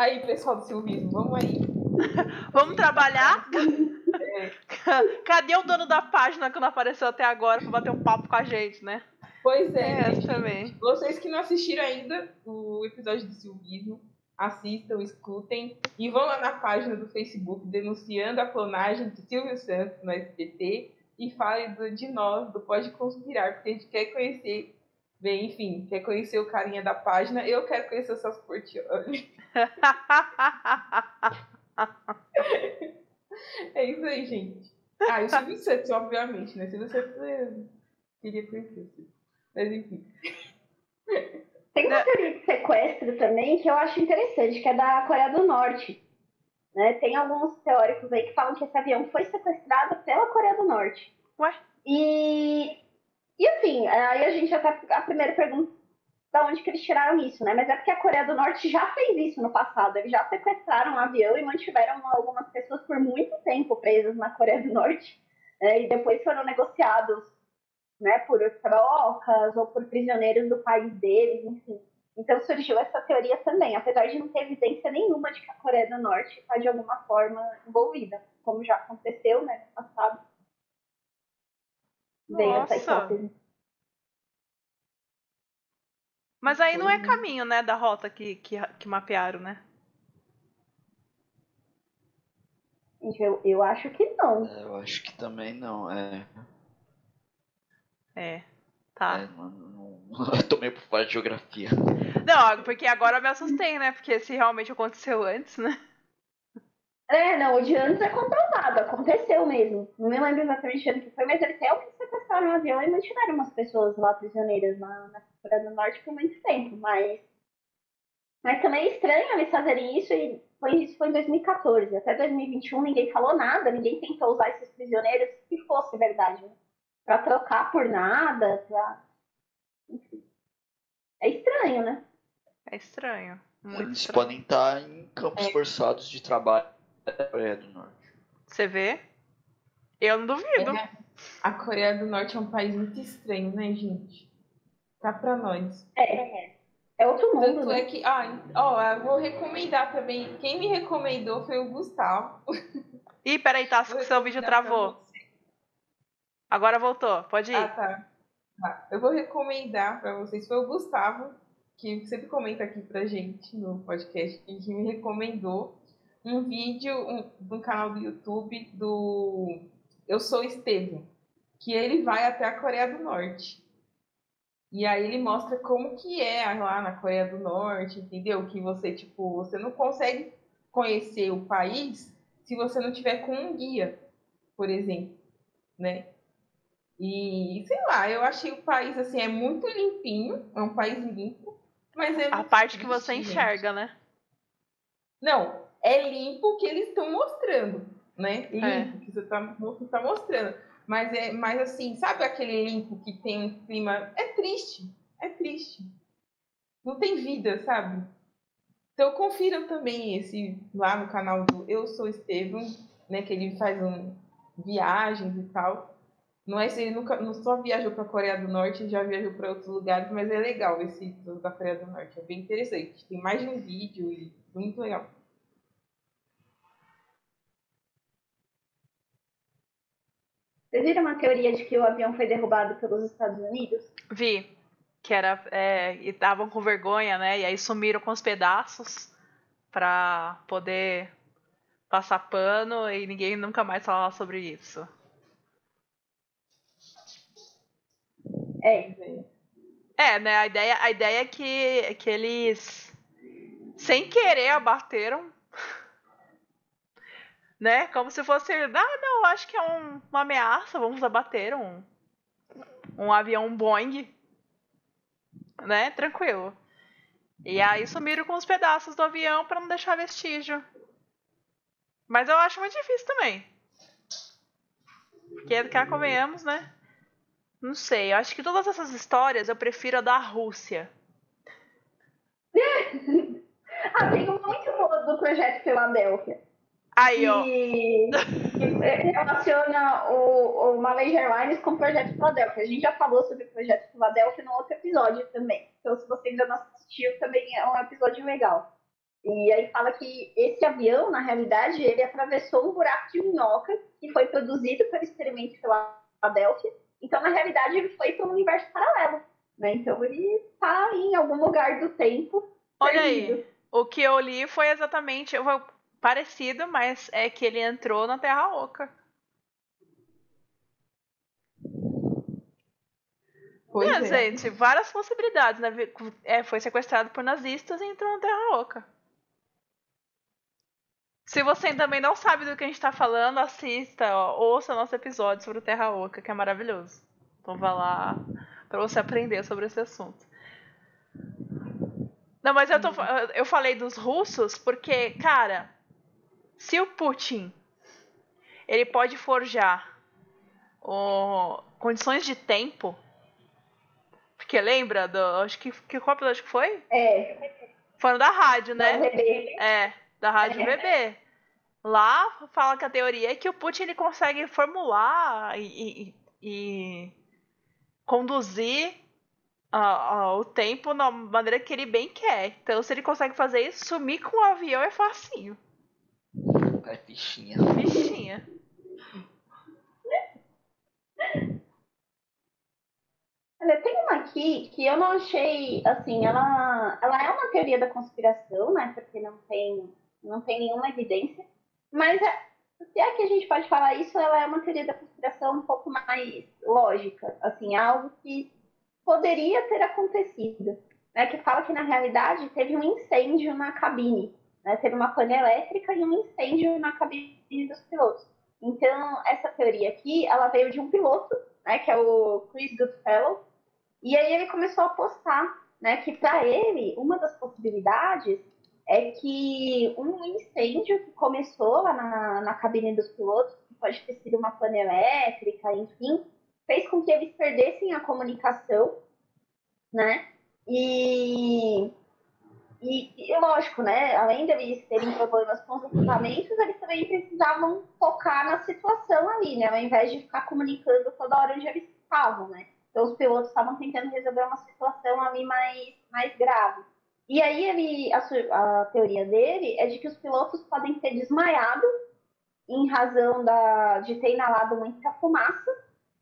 [SPEAKER 3] Aí, pessoal do silvismo, vamos aí.
[SPEAKER 2] Vamos trabalhar? Cadê o dono da página que não apareceu até agora pra bater um papo com a gente, né?
[SPEAKER 3] Pois é,
[SPEAKER 2] É,
[SPEAKER 3] gente.
[SPEAKER 2] também.
[SPEAKER 3] Vocês que não assistiram ainda o episódio do silvismo, assistam, escutem e vão lá na página do Facebook denunciando a clonagem de Silvio Santos no SBT e falem de nós, do Pode Conspirar, porque a gente quer conhecer Bem, enfim, quer conhecer o carinha da página? Eu quero conhecer o Celso Portioli. é isso aí, gente. Ah, e o Silvio Santos, obviamente, né? Silvio Santos eu queria conhecer. Mas enfim.
[SPEAKER 1] Tem uma teoria de sequestro também que eu acho interessante, que é da Coreia do Norte. Né? Tem alguns teóricos aí que falam que esse avião foi sequestrado pela Coreia do Norte.
[SPEAKER 2] Ué?
[SPEAKER 1] E, e assim, aí a gente até. A primeira pergunta da onde que eles tiraram isso, né? Mas é porque a Coreia do Norte já fez isso no passado. Eles já sequestraram um avião e mantiveram algumas pessoas por muito tempo presas na Coreia do Norte. Né? E depois foram negociados né, por trocas ou por prisioneiros do país deles, enfim. Então surgiu essa teoria também, apesar de não ter evidência nenhuma de que a Coreia do Norte está de alguma forma envolvida, como já aconteceu né, no passado. Veio essa hipótese.
[SPEAKER 2] Mas aí não é caminho, né, da rota que, que, que mapearam, né?
[SPEAKER 1] Eu, eu acho que não.
[SPEAKER 4] É, eu acho que também não, é.
[SPEAKER 2] É. Tá.
[SPEAKER 4] É, não, não, eu tomei por fora de geografia.
[SPEAKER 2] Não, porque agora eu me assustei, né? Porque se realmente aconteceu antes, né?
[SPEAKER 1] É, não, o de antes é comprovado, aconteceu mesmo. Não me lembro exatamente o que foi, mas eles realmente sequestraram um avião e mantiveram umas pessoas lá prisioneiras na, na Coreia do Norte por muito tempo, mas. Mas também é estranho eles fazerem isso e foi, isso foi em 2014. Até 2021 ninguém falou nada, ninguém tentou usar esses prisioneiros se fosse verdade. Né? Pra trocar por nada, pra. Enfim. É estranho, né?
[SPEAKER 2] É estranho. Muito
[SPEAKER 4] Eles
[SPEAKER 2] estranho.
[SPEAKER 4] podem estar em campos
[SPEAKER 3] É.
[SPEAKER 4] forçados de trabalho da Coreia do Norte.
[SPEAKER 2] Você vê? Eu não duvido.
[SPEAKER 3] É, a Coreia do Norte é um país muito estranho, né, gente? Tá pra nós.
[SPEAKER 1] É. É outro mundo,
[SPEAKER 3] Tanto
[SPEAKER 1] né?
[SPEAKER 3] é que, ah, ó, eu vou recomendar também. Quem me recomendou foi o Gustavo.
[SPEAKER 2] Ih, peraí, tá, seu vídeo travou. Agora voltou, pode ir.
[SPEAKER 3] Ah, tá. Tá. Eu vou recomendar pra vocês. Foi o Gustavo, que sempre comenta aqui pra gente no podcast, que me recomendou um vídeo um, um canal do YouTube do Eu Sou Estevam, que ele vai até a Coreia do Norte. E aí ele mostra como que é lá na Coreia do Norte, entendeu? Que você, tipo, você não consegue conhecer o país se você não tiver com um guia, por exemplo, né? E, sei lá, eu achei o país, assim, é muito limpinho, é um país limpo, mas é
[SPEAKER 2] A parte que você enxerga, né?
[SPEAKER 3] Não, é limpo o que eles estão mostrando, né? Limpo
[SPEAKER 2] É.
[SPEAKER 3] que você tá, que tá mostrando. Mas é, mas assim, sabe aquele limpo que tem um clima. É triste. É triste. Não tem vida, sabe? Então confiram também esse lá no canal do Eu Sou Estevam, né? Que ele faz um, viagens e tal. Não é se ele nunca não só viajou para a Coreia do Norte, já viajou para outros lugares, mas é legal esse da Coreia do Norte, é bem interessante. Tem mais de um vídeo e muito legal.
[SPEAKER 1] Vocês viram uma teoria de que o avião foi derrubado pelos Estados Unidos?
[SPEAKER 2] Vi. Que era. É, e estavam com vergonha, né? E aí sumiram com os pedaços pra poder passar pano e ninguém nunca mais falava sobre isso.
[SPEAKER 1] É,
[SPEAKER 2] É, né? A ideia, a ideia é que, que eles, sem querer, abateram. Né? Como se fosse. Ah, não, acho que é um- uma ameaça, vamos abater um, um avião Boeing. Né? Tranquilo. E aí sumiram com os pedaços do avião pra não deixar vestígio. Mas eu acho muito difícil também. Porque cá convenhamos, né? Não sei, eu acho que todas essas histórias eu prefiro a da Rússia.
[SPEAKER 1] Ah, tem muito boa do Projeto Filadélfia.
[SPEAKER 2] Aí, ó.
[SPEAKER 1] que que relaciona o, o Malaysia Airlines com o Projeto Filadélfia. A gente já falou sobre o Projeto Filadélfia no outro episódio também. Então, se você ainda não assistiu, também é um episódio legal. E aí fala que esse avião, na realidade, ele atravessou um buraco de minhoca que foi produzido pelo experimento Filadélfia. Então, na realidade, ele foi para um universo paralelo. Né? Então, ele está em algum lugar do tempo.
[SPEAKER 2] Olha
[SPEAKER 1] perdido.
[SPEAKER 2] aí. O que eu li foi exatamente foi parecido, mas é que ele entrou na Terra Oca.
[SPEAKER 3] Pois
[SPEAKER 2] é,
[SPEAKER 3] é.
[SPEAKER 2] gente, várias possibilidades, né? É, foi sequestrado por nazistas e entrou na Terra Oca. Se você também não sabe do que a gente tá falando, assista, ó, ouça nosso episódio sobre o Terra Oca, que é maravilhoso. Então vá lá pra você aprender sobre esse assunto. Não, mas eu, tô, eu falei dos russos porque, cara, se o Putin ele pode forjar ó, condições de tempo porque lembra do. Acho que. que qual episódio que foi?
[SPEAKER 1] É,
[SPEAKER 2] Foi da rádio,
[SPEAKER 1] né?
[SPEAKER 2] né? É, da rádio BB. Lá fala que a teoria é que o Putin ele consegue formular e, e- e conduzir o tempo na maneira que ele bem quer. Então, se ele consegue fazer isso, sumir com o avião é facinho.
[SPEAKER 4] É fichinha.
[SPEAKER 2] Bichinha.
[SPEAKER 1] Olha, tem uma aqui que eu não achei, assim, ela, ela é uma teoria da conspiração, né? Porque não tem, não tem nenhuma evidência. Mas é, se é que a gente pode falar isso, ela é uma teoria da conspiração um pouco mais lógica, assim, algo que poderia ter acontecido, né? Que fala que na realidade teve um incêndio na cabine, né? Teve uma pane elétrica e um incêndio na cabine dos pilotos. Então essa teoria aqui, ela veio de um piloto, né? Que é o Chris Goodfellow, e aí ele começou a apostar, né? Que para ele uma das possibilidades é que um incêndio que começou lá na, na cabine dos pilotos, que pode ter sido uma pane elétrica, enfim, fez com que eles perdessem a comunicação, né? E, e, e lógico, né? Além deles terem problemas com os equipamentos, eles também precisavam focar na situação ali, né? Ao invés de ficar comunicando toda hora onde eles estavam, né? Então os pilotos estavam tentando resolver uma situação ali mais, mais grave. E aí ele, a, a teoria dele é de que os pilotos podem ter desmaiado em razão da, de ter inalado muita fumaça,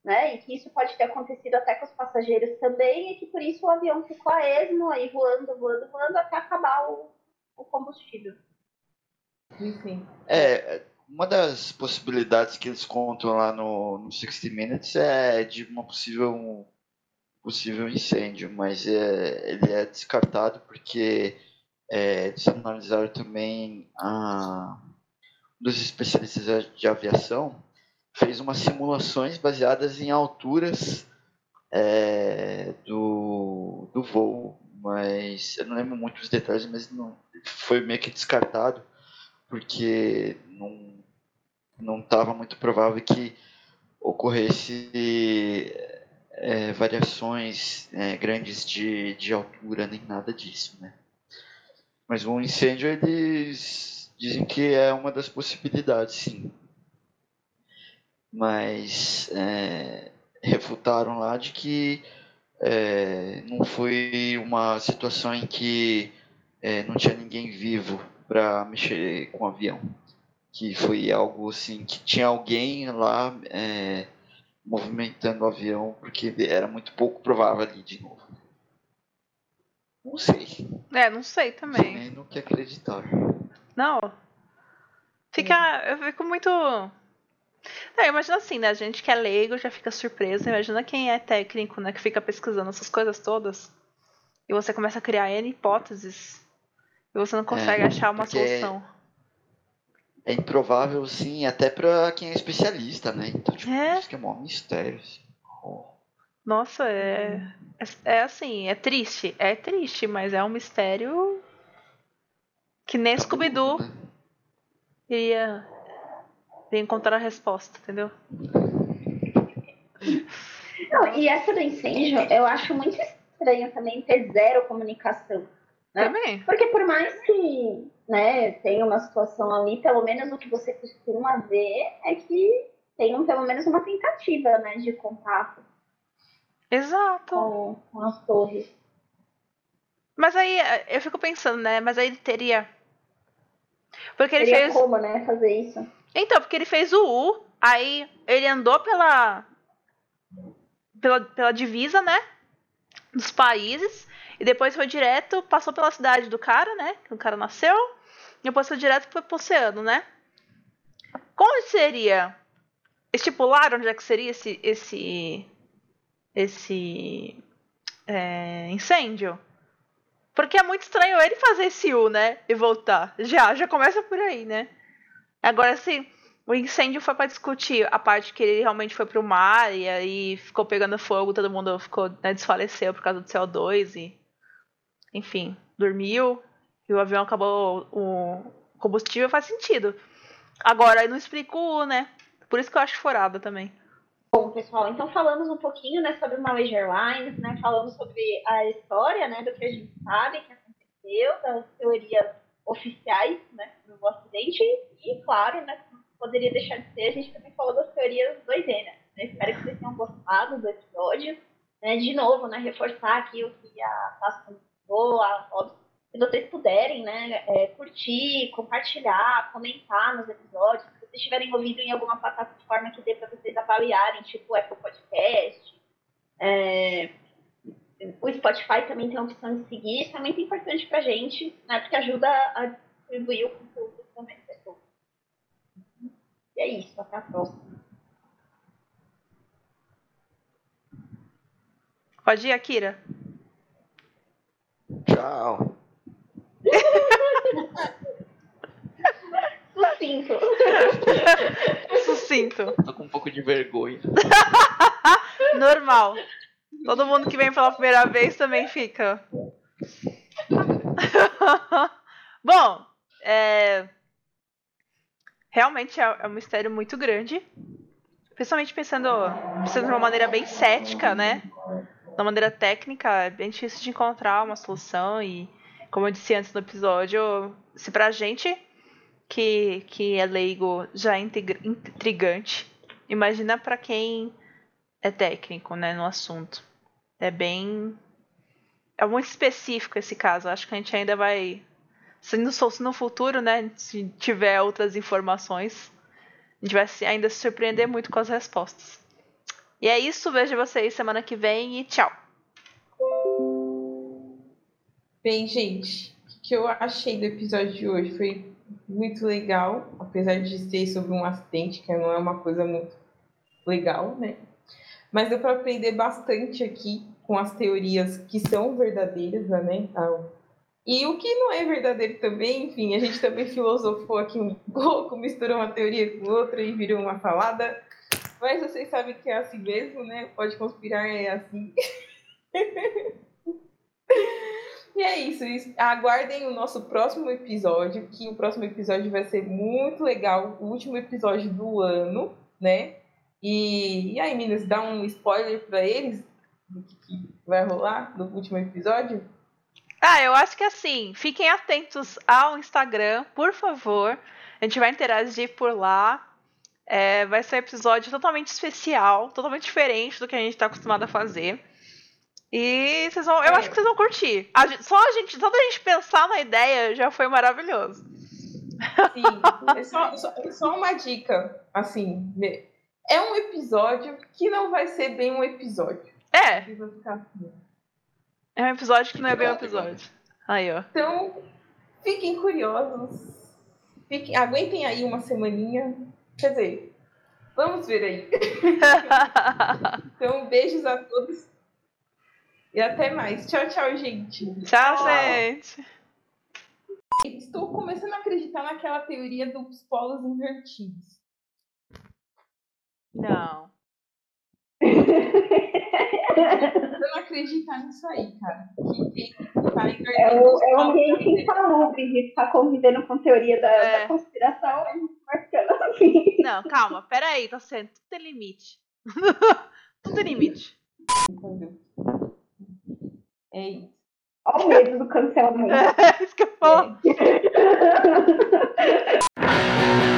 [SPEAKER 1] né? E que isso pode ter acontecido até com os passageiros também, e que por isso o avião ficou a esmo, aí voando, voando, voando, até acabar o, o combustível.
[SPEAKER 3] Enfim.
[SPEAKER 4] É, uma das possibilidades que eles contam lá no, no 60 Minutes é de uma possível, um possível incêndio, mas é, ele é descartado porque é, eles analisaram também a, um dos especialistas de aviação fez umas simulações baseadas em alturas é, do, do voo, mas eu não lembro muito os detalhes, mas não, foi meio que descartado porque não não estava muito provável que ocorresse é, variações é, grandes de, de altura nem nada disso, né? Mas um incêndio eles dizem que é uma das possibilidades, sim. Mas é, refutaram lá de que é, não foi uma situação em que é, não tinha ninguém vivo para mexer com o avião que foi algo assim que tinha alguém lá é, movimentando o avião porque era muito pouco provável ali de novo. Não sei,
[SPEAKER 2] É, não sei
[SPEAKER 4] não sei
[SPEAKER 2] também.
[SPEAKER 4] nem no que acreditar.
[SPEAKER 2] Não. Fica. Eu fico muito. Não, imagina assim, né? A gente que é leigo já fica surpreso. Imagina quem é técnico, né? Que fica pesquisando essas coisas todas. E você começa a criar N hipóteses. E você não consegue
[SPEAKER 4] É,
[SPEAKER 2] achar uma solução.
[SPEAKER 4] É improvável, sim, até pra quem é especialista, né? Então, tipo,
[SPEAKER 2] É.
[SPEAKER 4] isso que é maior mistério. Assim. Oh.
[SPEAKER 2] Nossa, é, é. É assim, é triste. É triste, mas é um mistério. Que nem
[SPEAKER 4] Tá
[SPEAKER 2] Scooby-Doo iria, iria encontrar a resposta, entendeu?
[SPEAKER 1] Não, e essa do incêndio, eu acho muito estranho também ter zero comunicação. Né?
[SPEAKER 2] Também.
[SPEAKER 1] Porque por mais que né, tenha uma situação ali, pelo menos o que você costuma ver é que tenham pelo menos uma tentativa né, de contato
[SPEAKER 2] Exato.
[SPEAKER 1] com, com as torres.
[SPEAKER 2] Mas aí eu fico pensando, né? Mas aí ele teria. Porque ele
[SPEAKER 1] Teria
[SPEAKER 2] fez.
[SPEAKER 1] como, né, fazer isso?
[SPEAKER 2] Então, porque ele fez o U, aí ele andou pela. pela, pela divisa, né? Dos países. E depois foi direto, passou pela cidade do cara, né? Que o cara nasceu. E depois foi direto pro, pro oceano, né? Como seria? Estipularam onde é que seria esse. esse esse é, incêndio. Porque é muito estranho ele fazer esse U, né? E voltar. Já, já começa por aí, né? Agora, se o incêndio foi para discutir a parte que ele realmente foi pro mar e aí ficou pegando fogo, todo mundo ficou, né, desfaleceu por causa do CO2 e. Enfim, dormiu e o avião acabou o combustível, faz sentido. Agora, não explico né? Por isso que eu acho furada também.
[SPEAKER 1] Bom, pessoal, então falamos um pouquinho né, sobre o Malaysia Airlines, né, falamos sobre a história né, do que a gente sabe que aconteceu, das teorias oficiais né, do acidente e, claro, né, poderia deixar de ser, a gente também falou das teorias doideiras. Né? Espero que vocês tenham gostado do episódio. Né? De novo, né, reforçar aqui o que a Tassi falou, se vocês puderem né, é, curtir, compartilhar, comentar nos episódios, vocês estiverem ouvindo em alguma plataforma que dê para vocês avaliarem, tipo Apple Podcast, é, o Spotify também tem a opção de seguir, isso é muito importante para a gente, né, porque ajuda a distribuir o conteúdo. E é isso, até a próxima.
[SPEAKER 2] Pode ir, Akira?
[SPEAKER 4] Tchau.
[SPEAKER 1] Sucinto.
[SPEAKER 2] Sucinto.
[SPEAKER 4] Tô com um pouco de vergonha.
[SPEAKER 2] Normal. Todo mundo que vem pela primeira vez também fica. Bom, é... realmente é é um mistério muito grande. Principalmente pensando, pensando de uma maneira bem cética, né? De uma maneira técnica, é bem difícil de encontrar uma solução. E, como eu disse antes no episódio, se pra gente que, que é leigo já é intriga- intrigante, imagina pra quem é técnico, né, no assunto. É bem. É muito específico esse caso. Acho que a gente ainda vai. Se no, se no futuro, né, se tiver outras informações, a gente vai ainda se surpreender muito com as respostas. E é isso. Vejo vocês semana que vem e tchau.
[SPEAKER 3] Bem, gente, o que eu achei do episódio de hoje foi muito legal, apesar de ser sobre um acidente, que não é uma coisa muito legal, né? Mas deu para aprender bastante aqui com as teorias que são verdadeiras, né? E o que não é verdadeiro também, enfim, a gente também filosofou aqui um pouco, misturou uma teoria com outra e virou uma falada. Mas vocês sabem que é assim mesmo, né? Pode conspirar, é assim. E é isso. Aguardem o nosso próximo episódio, que o próximo episódio vai ser muito legal, o último episódio do ano, né? E, e aí, meninas, dá um spoiler pra eles do que vai rolar no último episódio?
[SPEAKER 2] Ah, eu acho que assim, fiquem atentos ao Instagram, por favor. A gente vai interagir por lá. É, vai ser um episódio totalmente especial, totalmente diferente do que a gente está acostumado a fazer. E vocês vão, eu
[SPEAKER 3] É.
[SPEAKER 2] acho que vocês vão curtir. A gente- só a gente, só da gente pensar na ideia já foi maravilhoso.
[SPEAKER 3] Sim, é só, só, é só uma dica, assim, né? é um episódio que não vai ser bem um episódio.
[SPEAKER 2] É,
[SPEAKER 3] vão ficar assim.
[SPEAKER 2] É um episódio que não é bem um episódio. Aí, ó.
[SPEAKER 3] Então, fiquem curiosos. Fiquem, aguentem aí uma semaninha. Quer dizer, vamos ver aí. Então, beijos a todos. E até mais. Tchau, tchau, gente.
[SPEAKER 2] Tchau, gente.
[SPEAKER 3] Estou começando a acreditar naquela teoria dos polos invertidos.
[SPEAKER 2] Não.
[SPEAKER 3] Eu não acreditar nisso aí, cara. Que tem que estar
[SPEAKER 1] É o,
[SPEAKER 3] os
[SPEAKER 1] é ambiente insalubre de estar convivendo com teoria da,
[SPEAKER 2] É.
[SPEAKER 1] da conspiração e marcando assim.
[SPEAKER 2] Não, calma, peraí, tá sendo. Tudo tem limite. Tudo tem limite.
[SPEAKER 3] Entendeu? É isso.
[SPEAKER 1] Olha o medo do cancelamento.
[SPEAKER 2] É isso que eu falo.
[SPEAKER 3] É.